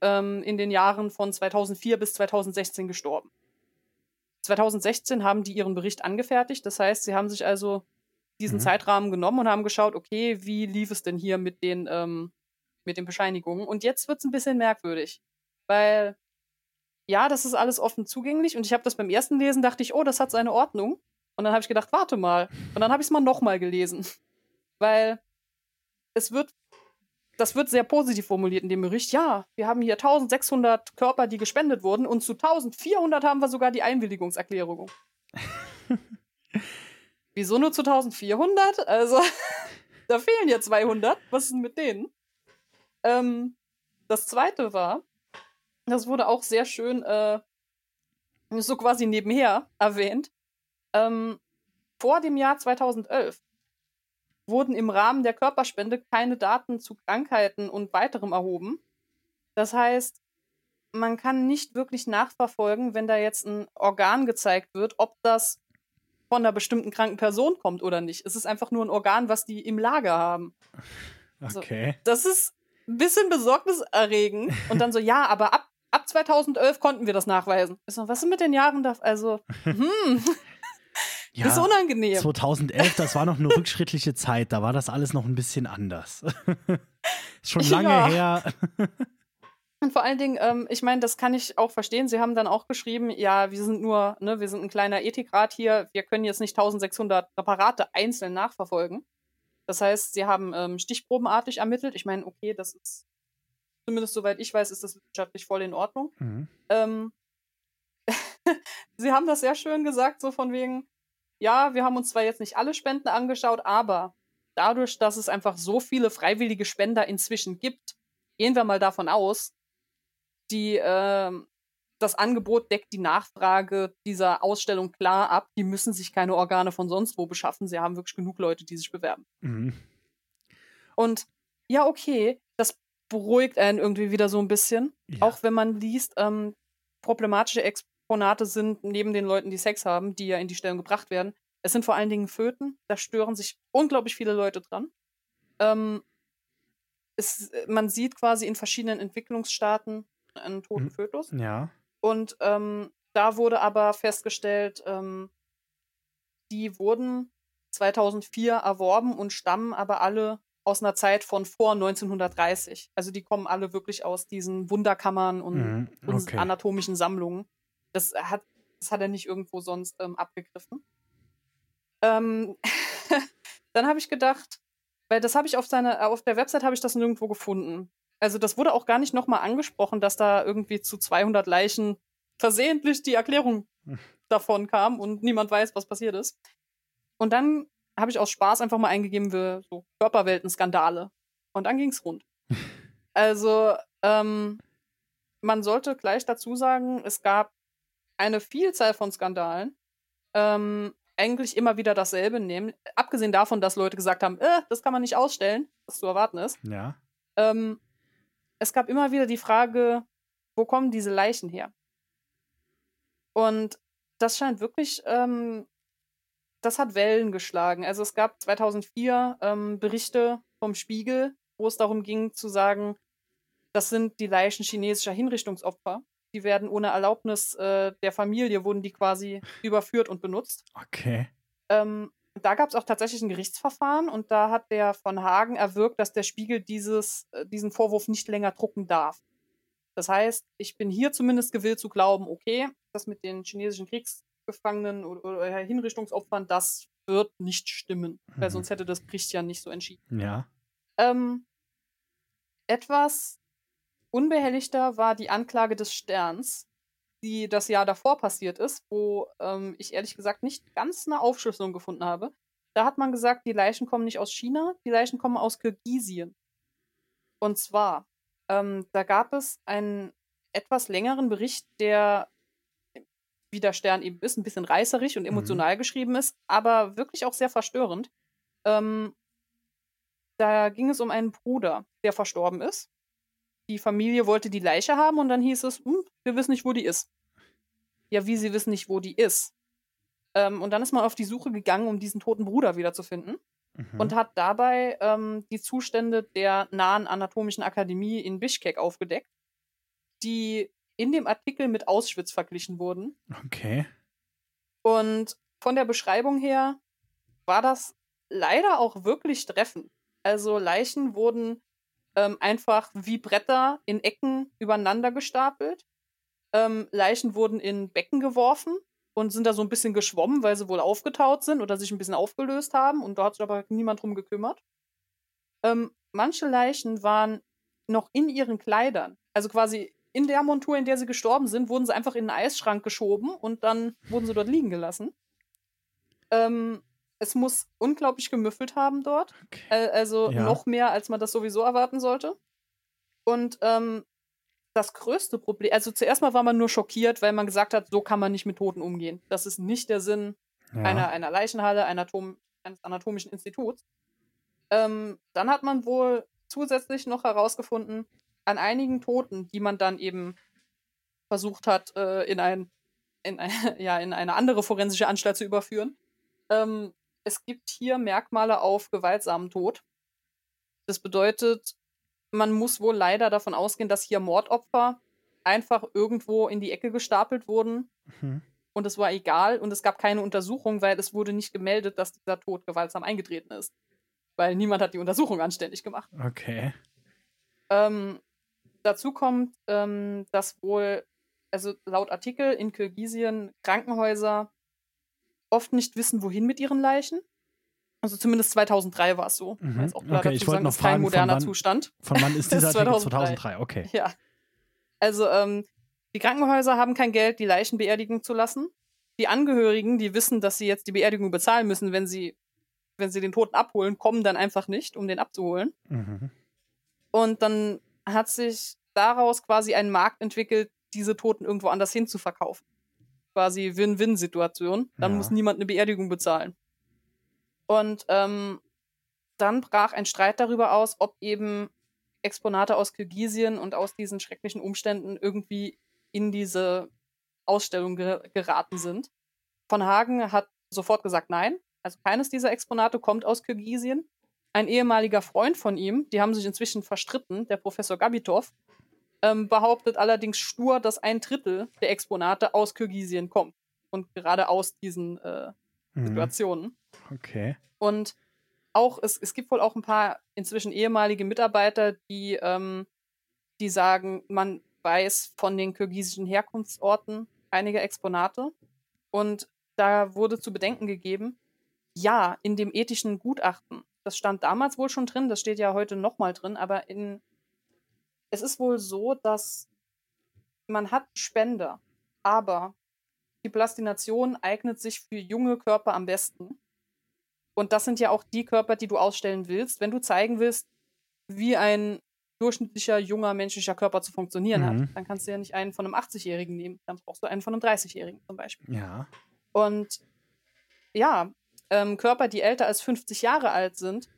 ähm, in den Jahren von 2004 bis 2016 gestorben. 2016 haben die ihren Bericht angefertigt. Das heißt, sie haben sich also diesen Mhm. Zeitrahmen genommen und haben geschaut, okay, wie lief es denn hier mit den, ähm, mit den Bescheinigungen? Und jetzt wird es ein bisschen merkwürdig, weil ja, das ist alles offen zugänglich und ich habe das beim ersten Lesen, dachte ich, oh, das hat seine Ordnung. Und dann habe ich gedacht, warte mal. Und dann habe ich es mal nochmal gelesen. Weil es wird, das wird sehr positiv formuliert in dem Bericht. Ja, wir haben hier 1600 Körper, die gespendet wurden und zu 1400 haben wir sogar die Einwilligungserklärung. Wieso nur zu 1400? Also, da fehlen ja 200. Was ist denn mit denen? Ähm, das zweite war, das wurde auch sehr schön äh, so quasi nebenher erwähnt. Ähm, vor dem Jahr 2011 wurden im Rahmen der Körperspende keine Daten zu Krankheiten und weiterem erhoben. Das heißt, man kann nicht wirklich nachverfolgen, wenn da jetzt ein Organ gezeigt wird, ob das von einer bestimmten kranken Person kommt oder nicht. Es ist einfach nur ein Organ, was die im Lager haben. So. Okay. Das ist ein bisschen besorgniserregend. Und dann so, ja, aber ab, ab 2011 konnten wir das nachweisen. Ich so, was ist mit den Jahren da? Also, hm, Ja, ist unangenehm. 2011, das war noch eine rückschrittliche Zeit, da war das alles noch ein bisschen anders. Ist schon lange Ja. her. Und vor allen Dingen, ähm, ich meine, das kann ich auch verstehen. Sie haben dann auch geschrieben, ja, wir sind nur, ne, wir sind ein kleiner Ethikrat hier, wir können jetzt nicht 1600 Präparate einzeln nachverfolgen. Das heißt, sie haben ähm, stichprobenartig ermittelt. Ich meine, okay, das ist, zumindest soweit ich weiß, ist das wissenschaftlich voll in Ordnung. Mhm. Ähm, sie haben das sehr schön gesagt, so von wegen, ja, wir haben uns zwar jetzt nicht alle Spenden angeschaut, aber dadurch, dass es einfach so viele freiwillige Spender inzwischen gibt, gehen wir mal davon aus, die, ähm, das Angebot deckt die Nachfrage dieser Ausstellung klar ab. Die müssen sich keine Organe von sonst wo beschaffen. Sie haben wirklich genug Leute, die sich bewerben. Mhm. Und ja, okay, das beruhigt einen irgendwie wieder so ein bisschen. Ja. Auch wenn man liest, ähm, problematische Exponate sind neben den Leuten, die Sex haben, die ja in die Stellen gebracht werden. Es sind vor allen Dingen Föten. Da stören sich unglaublich viele Leute dran. Ähm, es, man sieht quasi in verschiedenen Entwicklungsstaaten einen toten Mhm. Fötus. Ja. Und ähm, da wurde aber festgestellt, ähm, die wurden 2004 erworben und stammen aber alle aus einer Zeit von vor 1930. Also die kommen alle wirklich aus diesen Wunderkammern und, Mhm. und Okay. anatomischen Sammlungen. Das hat, das hat er nicht irgendwo sonst ähm, abgegriffen. Ähm, dann habe ich gedacht, weil das habe ich auf seiner, auf der Website habe ich das nirgendwo gefunden. Also das wurde auch gar nicht nochmal angesprochen, dass da irgendwie zu 200 Leichen versehentlich die Erklärung davon kam und niemand weiß, was passiert ist. Und dann habe ich aus Spaß einfach mal eingegeben, wir so Körperwelten-Skandale. Und dann ging's rund. Also, ähm, man sollte gleich dazu sagen, es gab eine Vielzahl von Skandalen. Ähm, eigentlich immer wieder dasselbe nehmen. Abgesehen davon, dass Leute gesagt haben, äh, das kann man nicht ausstellen, was zu erwarten ist. Ja. Ähm, es gab immer wieder die Frage, wo kommen diese Leichen her? Und das scheint wirklich, ähm, das hat Wellen geschlagen. Also es gab 2004 ähm, Berichte vom Spiegel, wo es darum ging zu sagen, das sind die Leichen chinesischer Hinrichtungsopfer. Die werden ohne Erlaubnis äh, der Familie, wurden die quasi überführt und benutzt. Okay. Ähm, da gab es auch tatsächlich ein Gerichtsverfahren und da hat der von Hagen erwirkt, dass der Spiegel dieses, äh, diesen Vorwurf nicht länger drucken darf. Das heißt, ich bin hier zumindest gewillt zu glauben, okay, das mit den chinesischen Kriegsgefangenen oder, oder Hinrichtungsopfern, das wird nicht stimmen. Mhm. Weil sonst hätte das Gericht ja nicht so entschieden. Ja. Ähm, etwas unbehelligter war die Anklage des Sterns, die das Jahr davor passiert ist, wo ähm, ich ehrlich gesagt nicht ganz eine Aufschlüsselung gefunden habe. Da hat man gesagt, die Leichen kommen nicht aus China, die Leichen kommen aus Kirgisien. Und zwar, ähm, da gab es einen etwas längeren Bericht, der wie der Stern eben ist, ein bisschen reißerig und mhm. emotional mhm. geschrieben ist, aber wirklich auch sehr verstörend. Ähm, da ging es um einen Bruder, der verstorben ist. Die Familie wollte die Leiche haben und dann hieß es, hm, wir wissen nicht, wo die ist. Ja, wie sie wissen nicht, wo die ist. Ähm, und dann ist man auf die Suche gegangen, um diesen toten Bruder wiederzufinden. Mhm. Und hat dabei ähm, die Zustände der nahen anatomischen Akademie in Bischkek aufgedeckt, die in dem Artikel mit Auschwitz verglichen wurden. Okay. Und von der Beschreibung her war das leider auch wirklich treffend. Also Leichen wurden ähm, einfach wie Bretter in Ecken übereinander gestapelt. Ähm, Leichen wurden in Becken geworfen und sind da so ein bisschen geschwommen, weil sie wohl aufgetaut sind oder sich ein bisschen aufgelöst haben und da hat sich aber niemand drum gekümmert. Ähm, manche Leichen waren noch in ihren Kleidern, also quasi in der Montur, in der sie gestorben sind, wurden sie einfach in einen Eisschrank geschoben und dann wurden sie dort liegen gelassen. Ähm, es muss unglaublich gemüffelt haben dort. Okay. Äh, also ja. noch mehr, als man das sowieso erwarten sollte. Und ähm, das größte Problem, also zuerst mal war man nur schockiert, weil man gesagt hat, so kann man nicht mit Toten umgehen. Das ist nicht der Sinn ja. einer, einer Leichenhalle, einer Atom, eines anatomischen Instituts. Ähm, dann hat man wohl zusätzlich noch herausgefunden, an einigen Toten, die man dann eben versucht hat, äh, in, ein, in, ein, ja, in eine andere forensische Anstalt zu überführen. Ähm, es gibt hier Merkmale auf gewaltsamen Tod. Das bedeutet, man muss wohl leider davon ausgehen, dass hier Mordopfer einfach irgendwo in die Ecke gestapelt wurden. Mhm. Und es war egal und es gab keine Untersuchung, weil es wurde nicht gemeldet, dass dieser Tod gewaltsam eingetreten ist. Weil niemand hat die Untersuchung anständig gemacht. Okay. Ähm, Dazu kommt, ähm, dass wohl, also laut Artikel in Kirgisien Krankenhäuser oft nicht wissen, wohin mit ihren Leichen. Also zumindest 2003 war es so. Mhm. okay, ich wollte noch fragen, kein moderner von wann, Zustand. Von wann ist dieser 2003. 2003, okay. Ja. Also ähm, die Krankenhäuser haben kein Geld, die Leichen beerdigen zu lassen. Die Angehörigen, die wissen, dass sie jetzt die Beerdigung bezahlen müssen, wenn sie, wenn sie den Toten abholen, kommen dann einfach nicht, um den abzuholen. Mhm. Und dann hat sich daraus quasi ein Markt entwickelt, diese Toten irgendwo anders hin zu verkaufen. Quasi Win-Win-Situation. Dann ja. muss niemand eine Beerdigung bezahlen. Und ähm, dann brach ein Streit darüber aus, ob eben Exponate aus Kirgisien und aus diesen schrecklichen Umständen irgendwie in diese Ausstellung ge geraten sind. Von Hagen hat sofort gesagt, nein. Also keines dieser Exponate kommt aus Kirgisien. Ein ehemaliger Freund von ihm, die haben sich inzwischen verstritten, der Professor Gabitov, ähm, behauptet allerdings stur, dass ein Drittel der Exponate aus Kirgisien kommt. Und gerade aus diesen äh, mhm. Situationen. Okay. Und auch, es, es gibt wohl auch ein paar inzwischen ehemalige Mitarbeiter, die, ähm, die sagen, man weiß von den kirgisischen Herkunftsorten einige Exponate. Und da wurde zu bedenken gegeben, ja, in dem ethischen Gutachten, das stand damals wohl schon drin, das steht ja heute nochmal drin, aber in es ist wohl so, dass man hat Spender, aber die Plastination eignet sich für junge Körper am besten. Und das sind ja auch die Körper, die du ausstellen willst, wenn du zeigen willst, wie ein durchschnittlicher junger menschlicher Körper zu funktionieren mhm. hat. Dann kannst du ja nicht einen von einem 80-Jährigen nehmen, dann brauchst du einen von einem 30-Jährigen zum Beispiel. Ja. Und ja, ähm, Körper, die älter als 50 Jahre alt sind,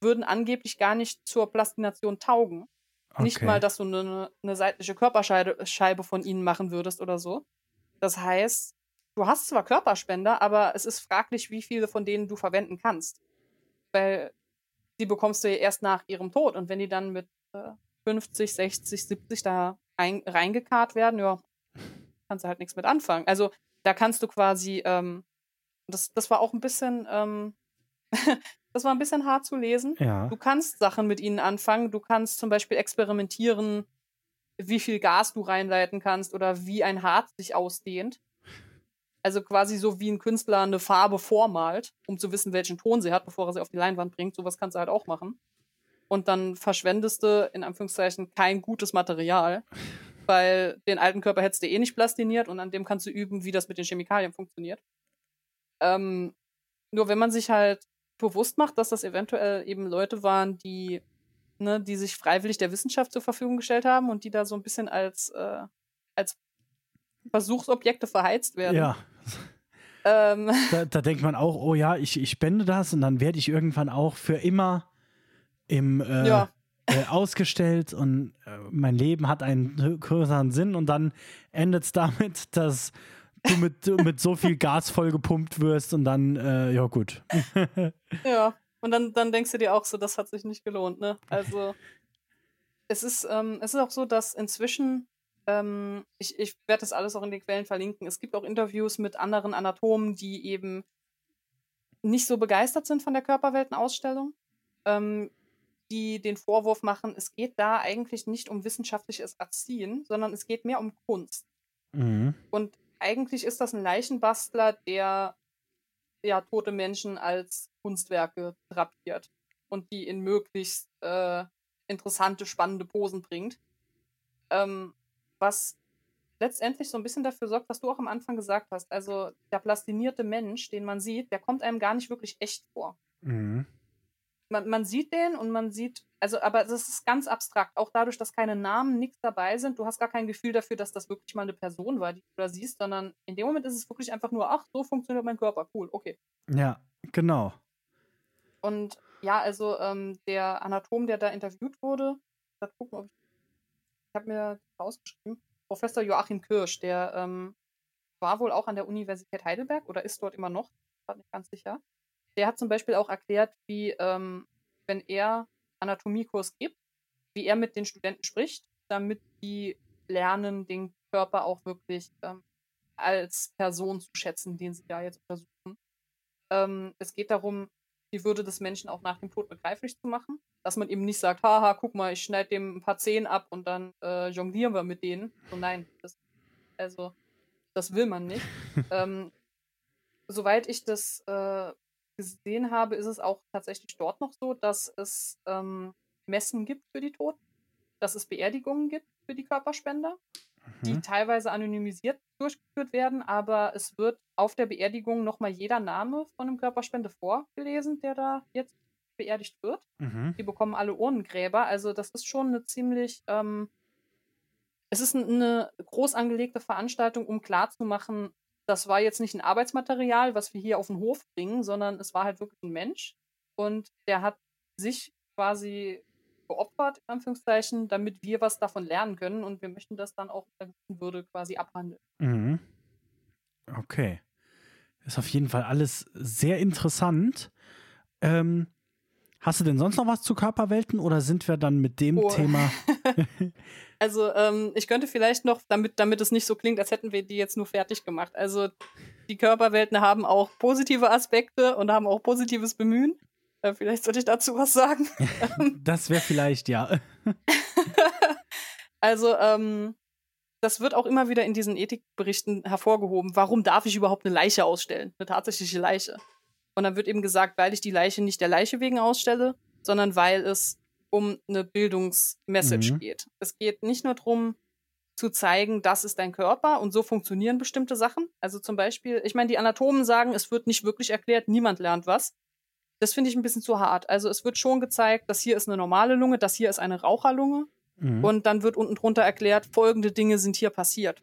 würden angeblich gar nicht zur Plastination taugen. Okay. Nicht mal, dass du eine, eine seitliche Körperscheibe von ihnen machen würdest oder so. Das heißt, du hast zwar Körperspender, aber es ist fraglich, wie viele von denen du verwenden kannst. Weil die bekommst du ja erst nach ihrem Tod. Und wenn die dann mit äh, 50, 60, 70 da ein, reingekarrt werden, ja, kannst du halt nichts mit anfangen. Also da kannst du quasi, ähm, das, das war auch ein bisschen ähm, Das war ein bisschen hart zu lesen. Ja. Du kannst Sachen mit ihnen anfangen. Du kannst zum Beispiel experimentieren, wie viel Gas du reinleiten kannst oder wie ein Harz sich ausdehnt. Also quasi so wie ein Künstler eine Farbe vormalt, um zu wissen, welchen Ton sie hat, bevor er sie auf die Leinwand bringt. Sowas kannst du halt auch machen. Und dann verschwendest du in Anführungszeichen kein gutes Material, weil den alten Körper hättest du eh nicht plastiniert und an dem kannst du üben, wie das mit den Chemikalien funktioniert. Ähm, nur wenn man sich halt bewusst macht, dass das eventuell eben Leute waren, die, ne, die sich freiwillig der Wissenschaft zur Verfügung gestellt haben und die da so ein bisschen als, äh, als Versuchsobjekte verheizt werden. Ja. Ähm, Da, da denkt man auch, oh ja, ich, ich spende das und dann werde ich irgendwann auch für immer im äh, Ja. äh, ausgestellt und äh, mein Leben hat einen größeren Sinn und dann endet es damit, dass du mit, mit so viel Gas vollgepumpt wirst und dann, äh, ja gut. Ja, und dann, dann denkst du dir auch so, das hat sich nicht gelohnt, ne? Also, es ist, ähm, es ist auch so, dass inzwischen, ähm, ich, ich werde das alles auch in den Quellen verlinken, es gibt auch Interviews mit anderen Anatomen, die eben nicht so begeistert sind von der Körperweltenausstellung, ähm, die den Vorwurf machen, es geht da eigentlich nicht um wissenschaftliches Erziehen, sondern es geht mehr um Kunst. Mhm. Und eigentlich ist das ein Leichenbastler, der ja tote Menschen als Kunstwerke drapiert und die in möglichst äh, interessante, spannende Posen bringt. Ähm, was letztendlich so ein bisschen dafür sorgt, was du auch am Anfang gesagt hast. Also der plastinierte Mensch, den man sieht, der kommt einem gar nicht wirklich echt vor Mhm. Man, man sieht den und man sieht, also, aber das ist ganz abstrakt, auch dadurch, dass keine Namen, nichts dabei sind. Du hast gar kein Gefühl dafür, dass das wirklich mal eine Person war, die du da siehst, sondern in dem Moment ist es wirklich einfach nur, ach, so funktioniert mein Körper, cool, okay. Ja, genau. Und ja, also ähm, der Anatom, der da interviewt wurde, da gucken, ob ich, ich habe mir rausgeschrieben, Professor Joachim Kirsch, der ähm, war wohl auch an der Universität Heidelberg oder ist dort immer noch, bin nicht ganz sicher. Der hat zum Beispiel auch erklärt, wie, ähm, wenn er Anatomiekurs gibt, wie er mit den Studenten spricht, damit die lernen, den Körper auch wirklich ähm, als Person zu schätzen, den sie da jetzt untersuchen. Ähm, es geht darum, die Würde des Menschen auch nach dem Tod begreiflich zu machen. Dass man eben nicht sagt, haha, guck mal, ich schneide dem ein paar Zehen ab und dann äh, jonglieren wir mit denen. So, nein, das, also, das will man nicht. ähm, soweit ich das äh, gesehen habe, ist es auch tatsächlich dort noch so, dass es ähm, Messen gibt für die Toten, dass es Beerdigungen gibt für die Körperspender, die Mhm. teilweise anonymisiert durchgeführt werden, aber es wird auf der Beerdigung nochmal jeder Name von einem Körperspende vorgelesen, der da jetzt beerdigt wird. Mhm. Die bekommen alle Urnengräber. Also das ist schon eine ziemlich, ähm, es ist eine groß angelegte Veranstaltung, um klarzumachen, das war jetzt nicht ein Arbeitsmaterial, was wir hier auf den Hof bringen, sondern es war halt wirklich ein Mensch und der hat sich quasi geopfert, in Anführungszeichen, damit wir was davon lernen können und wir möchten das dann auch einer gewissen Würde quasi abhandeln. Mhm. Okay. Ist auf jeden Fall alles sehr interessant. Ähm, hast du denn sonst noch was zu Körperwelten oder sind wir dann mit dem Oh. Thema? Also ähm, ich könnte vielleicht noch, damit, damit es nicht so klingt, als hätten wir die jetzt nur fertig gemacht. Also die Körperwelten haben auch positive Aspekte und haben auch positives Bemühen. Äh, vielleicht sollte ich dazu was sagen. Das wäre vielleicht, ja. Also ähm, das wird auch immer wieder in diesen Ethikberichten hervorgehoben. Warum darf ich überhaupt eine Leiche ausstellen? Eine tatsächliche Leiche. Und dann wird eben gesagt, weil ich die Leiche nicht der Leiche wegen ausstelle, sondern weil es um eine Bildungsmessage Mhm. geht. Es geht nicht nur darum, zu zeigen, das ist dein Körper und so funktionieren bestimmte Sachen. Also zum Beispiel, ich meine, die Anatomen sagen, es wird nicht wirklich erklärt, niemand lernt was. Das finde ich ein bisschen zu hart. Also es wird schon gezeigt, das hier ist eine normale Lunge, das hier ist eine Raucherlunge Mhm. und dann wird unten drunter erklärt, folgende Dinge sind hier passiert.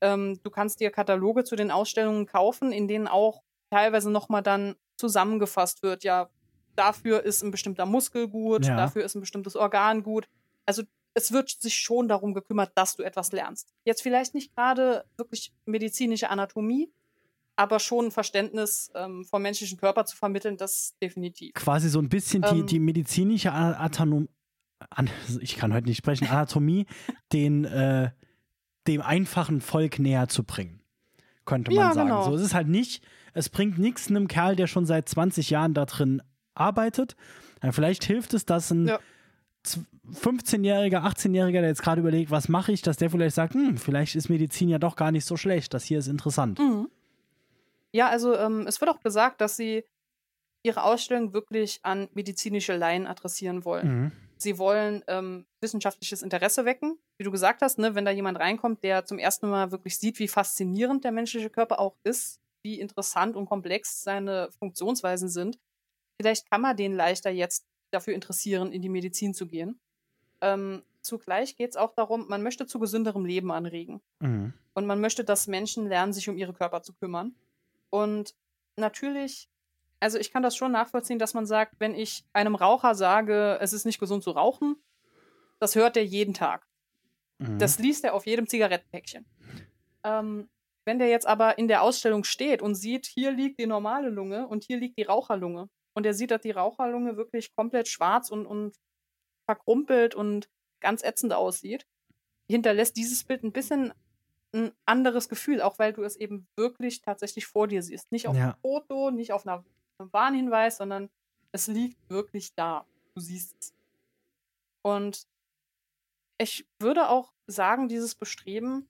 Ähm, du kannst dir Kataloge zu den Ausstellungen kaufen, in denen auch teilweise nochmal dann zusammengefasst wird, ja, dafür ist ein bestimmter Muskel gut, Ja. dafür ist ein bestimmtes Organ gut. Also es wird sich schon darum gekümmert, dass du etwas lernst. Jetzt vielleicht nicht gerade wirklich medizinische Anatomie, aber schon ein Verständnis ähm, vom menschlichen Körper zu vermitteln, das definitiv. Quasi so ein bisschen die, Ähm. die medizinische A- Anatom An ich kann heute nicht sprechen, Anatomie, den, äh, dem einfachen Volk näher zu bringen. Könnte man Ja, sagen. genau. So, es ist halt nicht, es bringt nichts einem Kerl, der schon seit 20 Jahren da drin arbeitet. Ja, vielleicht hilft es, dass ein Ja. 15-Jähriger, 18-Jähriger, der jetzt gerade überlegt, was mache ich, dass der vielleicht sagt, hm, vielleicht ist Medizin ja doch gar nicht so schlecht, das hier ist interessant. Mhm. Ja, also ähm, es wird auch gesagt, dass sie ihre Ausstellung wirklich an medizinische Laien adressieren wollen. Mhm. Sie wollen ähm, wissenschaftliches Interesse wecken. Wie du gesagt hast, ne, wenn da jemand reinkommt, der zum ersten Mal wirklich sieht, wie faszinierend der menschliche Körper auch ist, wie interessant und komplex seine Funktionsweisen sind, vielleicht kann man den leichter jetzt dafür interessieren, in die Medizin zu gehen. Ähm, zugleich geht es auch darum, man möchte zu gesünderem Leben anregen. Mhm. Und man möchte, dass Menschen lernen, sich um ihre Körper zu kümmern. Und natürlich, also ich kann das schon nachvollziehen, dass man sagt, wenn ich einem Raucher sage, es ist nicht gesund zu rauchen, das hört er jeden Tag. Mhm. Das liest er auf jedem Zigarettenpäckchen. Ähm, wenn der jetzt aber in der Ausstellung steht und sieht, hier liegt die normale Lunge und hier liegt die Raucherlunge und er sieht, dass die Raucherlunge wirklich komplett schwarz und, und verkrumpelt und ganz ätzend aussieht, hinterlässt dieses Bild ein bisschen ein anderes Gefühl, auch weil du es eben wirklich tatsächlich vor dir siehst. Nicht auf ja. einem Foto, nicht auf einer, einem Warnhinweis, sondern es liegt wirklich da. Du siehst es. Und ich würde auch sagen, dieses Bestreben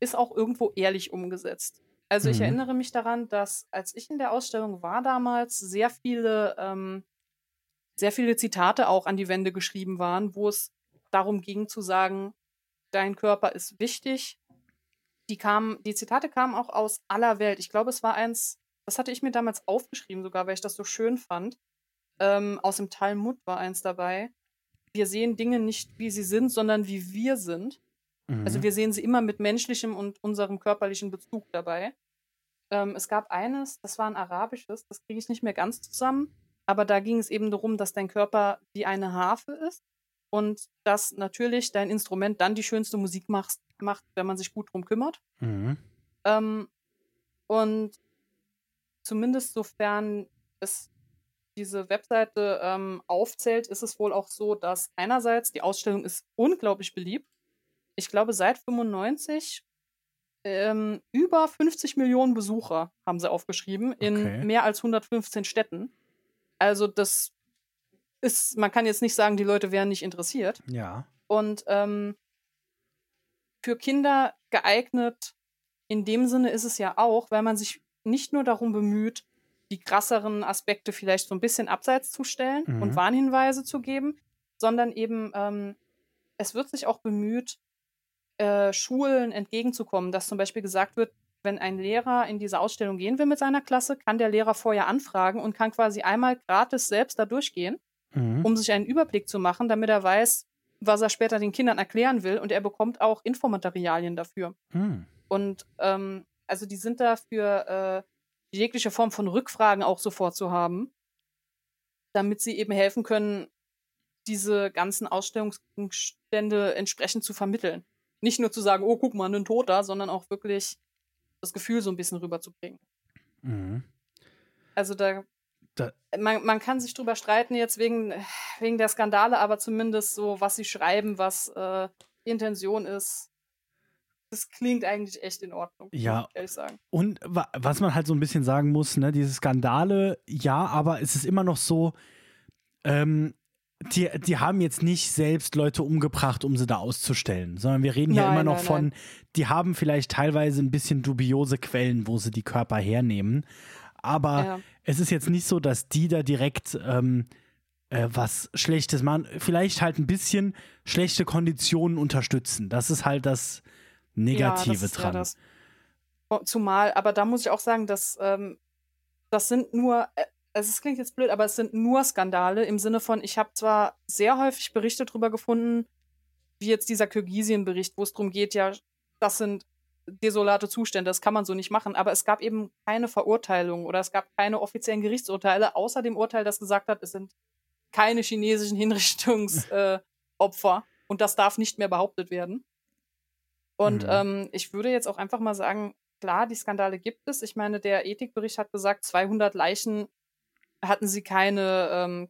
ist auch irgendwo ehrlich umgesetzt. Also mhm. ich erinnere mich daran, dass als ich in der Ausstellung war damals, sehr viele, ähm, sehr viele Zitate auch an die Wände geschrieben waren, wo es darum ging zu sagen, dein Körper ist wichtig, die kamen, die Zitate kamen auch aus aller Welt. Ich glaube, es war eins, das hatte ich mir damals aufgeschrieben sogar, weil ich das so schön fand. Ähm, aus dem Talmud war eins dabei. Wir sehen Dinge nicht, wie sie sind, sondern wie wir sind. Also mhm. Also wir sehen sie immer mit menschlichem und unserem körperlichen Bezug dabei. Ähm, es gab eines, das war ein arabisches, das kriege ich nicht mehr ganz zusammen, aber da ging es eben darum, dass dein Körper wie eine Harfe ist und dass natürlich dein Instrument dann die schönste Musik macht, macht wenn man sich gut drum kümmert. Mhm. Ähm, und zumindest sofern es diese Webseite ähm, aufzählt, ist es wohl auch so, dass einerseits die Ausstellung ist unglaublich beliebt. Ich glaube, seit 95 ähm, über 50 Millionen Besucher haben sie aufgeschrieben in okay. mehr als 115 Städten. Also das ist, man kann jetzt nicht sagen, die Leute wären nicht interessiert. Ja. Und ähm, für Kinder geeignet in dem Sinne ist es ja auch, weil man sich nicht nur darum bemüht, die krasseren Aspekte vielleicht so ein bisschen abseits zu stellen mhm. und Warnhinweise zu geben, sondern eben ähm, es wird sich auch bemüht, äh, Schulen entgegenzukommen, dass zum Beispiel gesagt wird, wenn ein Lehrer in diese Ausstellung gehen will mit seiner Klasse, kann der Lehrer vorher anfragen und kann quasi einmal gratis selbst da durchgehen, mhm. um sich einen Überblick zu machen, damit er weiß, was er später den Kindern erklären will und er bekommt auch Infomaterialien dafür. Mhm. Und ähm, also die sind da für äh, jegliche Form von Rückfragen auch sofort zu haben, damit sie eben helfen können, diese ganzen Ausstellungsstände entsprechend zu vermitteln. Nicht nur zu sagen, oh, guck mal, ein Toter, sondern auch wirklich das Gefühl so ein bisschen rüberzubringen. Mhm. Also da, da man, man, kann sich drüber streiten jetzt wegen, wegen der Skandale, aber zumindest so, was sie schreiben, was äh, die Intention ist, das klingt eigentlich echt in Ordnung. Ja. ehrlich sagen. Und was man halt so ein bisschen sagen muss, ne, diese Skandale, ja, aber es ist immer noch so, ähm, die, die haben jetzt nicht selbst Leute umgebracht, um sie da auszustellen, sondern wir reden hier nein, immer noch nein, von, nein. die haben vielleicht teilweise ein bisschen dubiose Quellen, wo sie die Körper hernehmen. Aber ja. es ist jetzt nicht so, dass die da direkt ähm, äh, was Schlechtes machen. Vielleicht halt ein bisschen schlechte Konditionen unterstützen. Das ist halt das Negative ja, das dran. Ja das. Zumal, aber da muss ich auch sagen, dass ähm, das sind nur, äh, also es klingt jetzt blöd, aber es sind nur Skandale im Sinne von, ich habe zwar sehr häufig Berichte darüber gefunden, wie jetzt dieser Kirgisien-Bericht, wo es darum geht, ja, das sind desolate Zustände, das kann man so nicht machen, aber es gab eben keine Verurteilung oder es gab keine offiziellen Gerichtsurteile, außer dem Urteil, das gesagt hat, es sind keine chinesischen Hinrichtungsopfer äh, und das darf nicht mehr behauptet werden. Und mhm. ähm, ich würde jetzt auch einfach mal sagen, klar, die Skandale gibt es. Ich meine, der Ethikbericht hat gesagt, 200 Leichen hatten sie keine, ähm,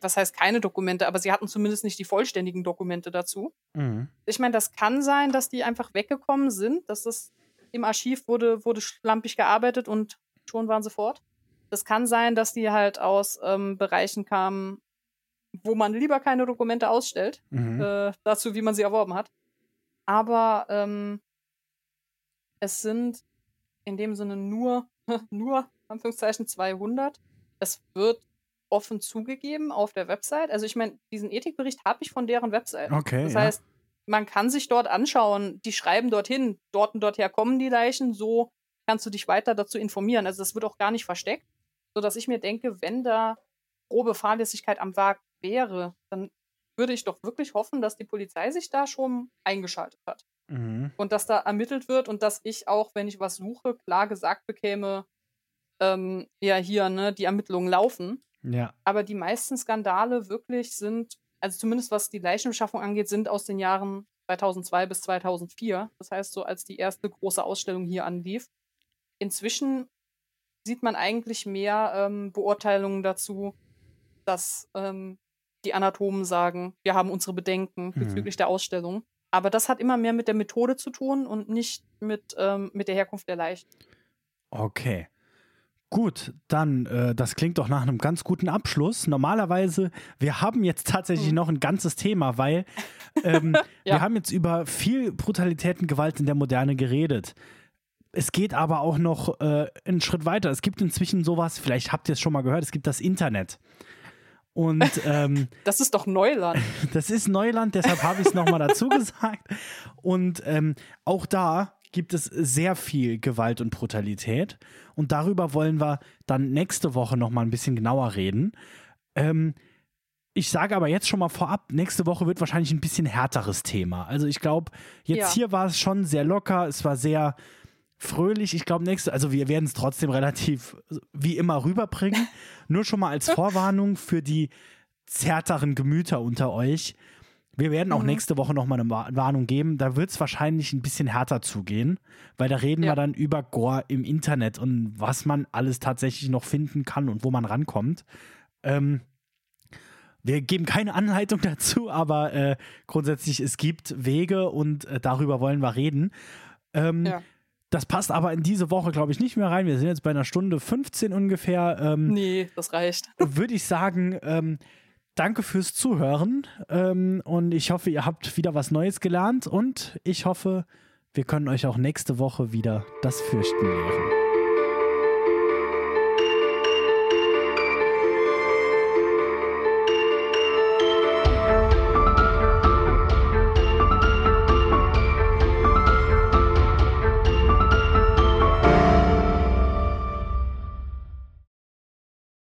was heißt keine Dokumente, aber sie hatten zumindest nicht die vollständigen Dokumente dazu. Mhm. Ich meine, das kann sein, dass die einfach weggekommen sind, dass das im Archiv wurde, wurde schlampig gearbeitet und schon waren sie fort. Das kann sein, dass die halt aus ähm, Bereichen kamen, wo man lieber keine Dokumente ausstellt, Mhm. äh, dazu, wie man sie erworben hat. Aber ähm, es sind in dem Sinne nur, nur, Anführungszeichen, 200. Es wird offen zugegeben auf der Website. Also ich meine, diesen Ethikbericht habe ich von deren Website. Okay. Das ja. heißt, man kann sich dort anschauen, die schreiben dorthin, dort und dorther kommen die Leichen, so kannst du dich weiter dazu informieren. Also das wird auch gar nicht versteckt, sodass ich mir denke, wenn da grobe Fahrlässigkeit am Werk wäre, dann würde ich doch wirklich hoffen, dass die Polizei sich da schon eingeschaltet hat mhm. und dass da ermittelt wird und dass ich auch, wenn ich was suche, klar gesagt bekäme, ähm, ja hier, ne, die Ermittlungen laufen. Ja. Aber die meisten Skandale wirklich sind, also zumindest was die Leichenbeschaffung angeht, sind aus den Jahren 2002 bis 2004. Das heißt, so als die erste große Ausstellung hier anlief. Inzwischen sieht man eigentlich mehr ähm, Beurteilungen dazu, dass ähm, die Anatomen sagen, wir haben unsere Bedenken Mhm. bezüglich der Ausstellung. Aber das hat immer mehr mit der Methode zu tun und nicht mit, ähm, mit der Herkunft der Leichen. Okay. Gut, dann, äh, das klingt doch nach einem ganz guten Abschluss. Normalerweise, wir haben jetzt tatsächlich Mhm. noch ein ganzes Thema, weil ähm, Ja. wir haben jetzt über viel Brutalität und Gewalt in der Moderne geredet. Es geht aber auch noch äh, einen Schritt weiter. Es gibt inzwischen sowas, vielleicht habt ihr es schon mal gehört, es gibt das Internet. Und ähm, Das ist doch Neuland. das ist Neuland, deshalb habe ich es nochmal dazu gesagt. Und ähm, auch da gibt es sehr viel Gewalt und Brutalität. Und darüber wollen wir dann nächste Woche nochmal ein bisschen genauer reden. Ähm, ich sage aber jetzt schon mal vorab, nächste Woche wird wahrscheinlich ein bisschen härteres Thema. Also ich glaube, jetzt Ja. hier war es schon sehr locker, es war sehr fröhlich. Ich glaube, nächste, also wir werden es trotzdem relativ wie immer rüberbringen. Nur schon mal als Vorwarnung für die zärteren Gemüter unter euch. Wir werden auch Mhm. nächste Woche nochmal eine Wa- Warnung geben. Da wird es wahrscheinlich ein bisschen härter zugehen, weil da reden wir Ja. dann über Gore im Internet und was man alles tatsächlich noch finden kann und wo man rankommt. Ähm, wir geben keine Anleitung dazu, aber äh, grundsätzlich es gibt Wege und äh, darüber wollen wir reden. Ähm, Ja. Das passt aber in diese Woche, glaube ich, nicht mehr rein. Wir sind jetzt bei einer Stunde 15 ungefähr. Ähm, Nee, das reicht. würde ich sagen, ähm, danke fürs Zuhören ähm, und ich hoffe, ihr habt wieder was Neues gelernt und ich hoffe, wir können euch auch nächste Woche wieder das Fürchten lehren.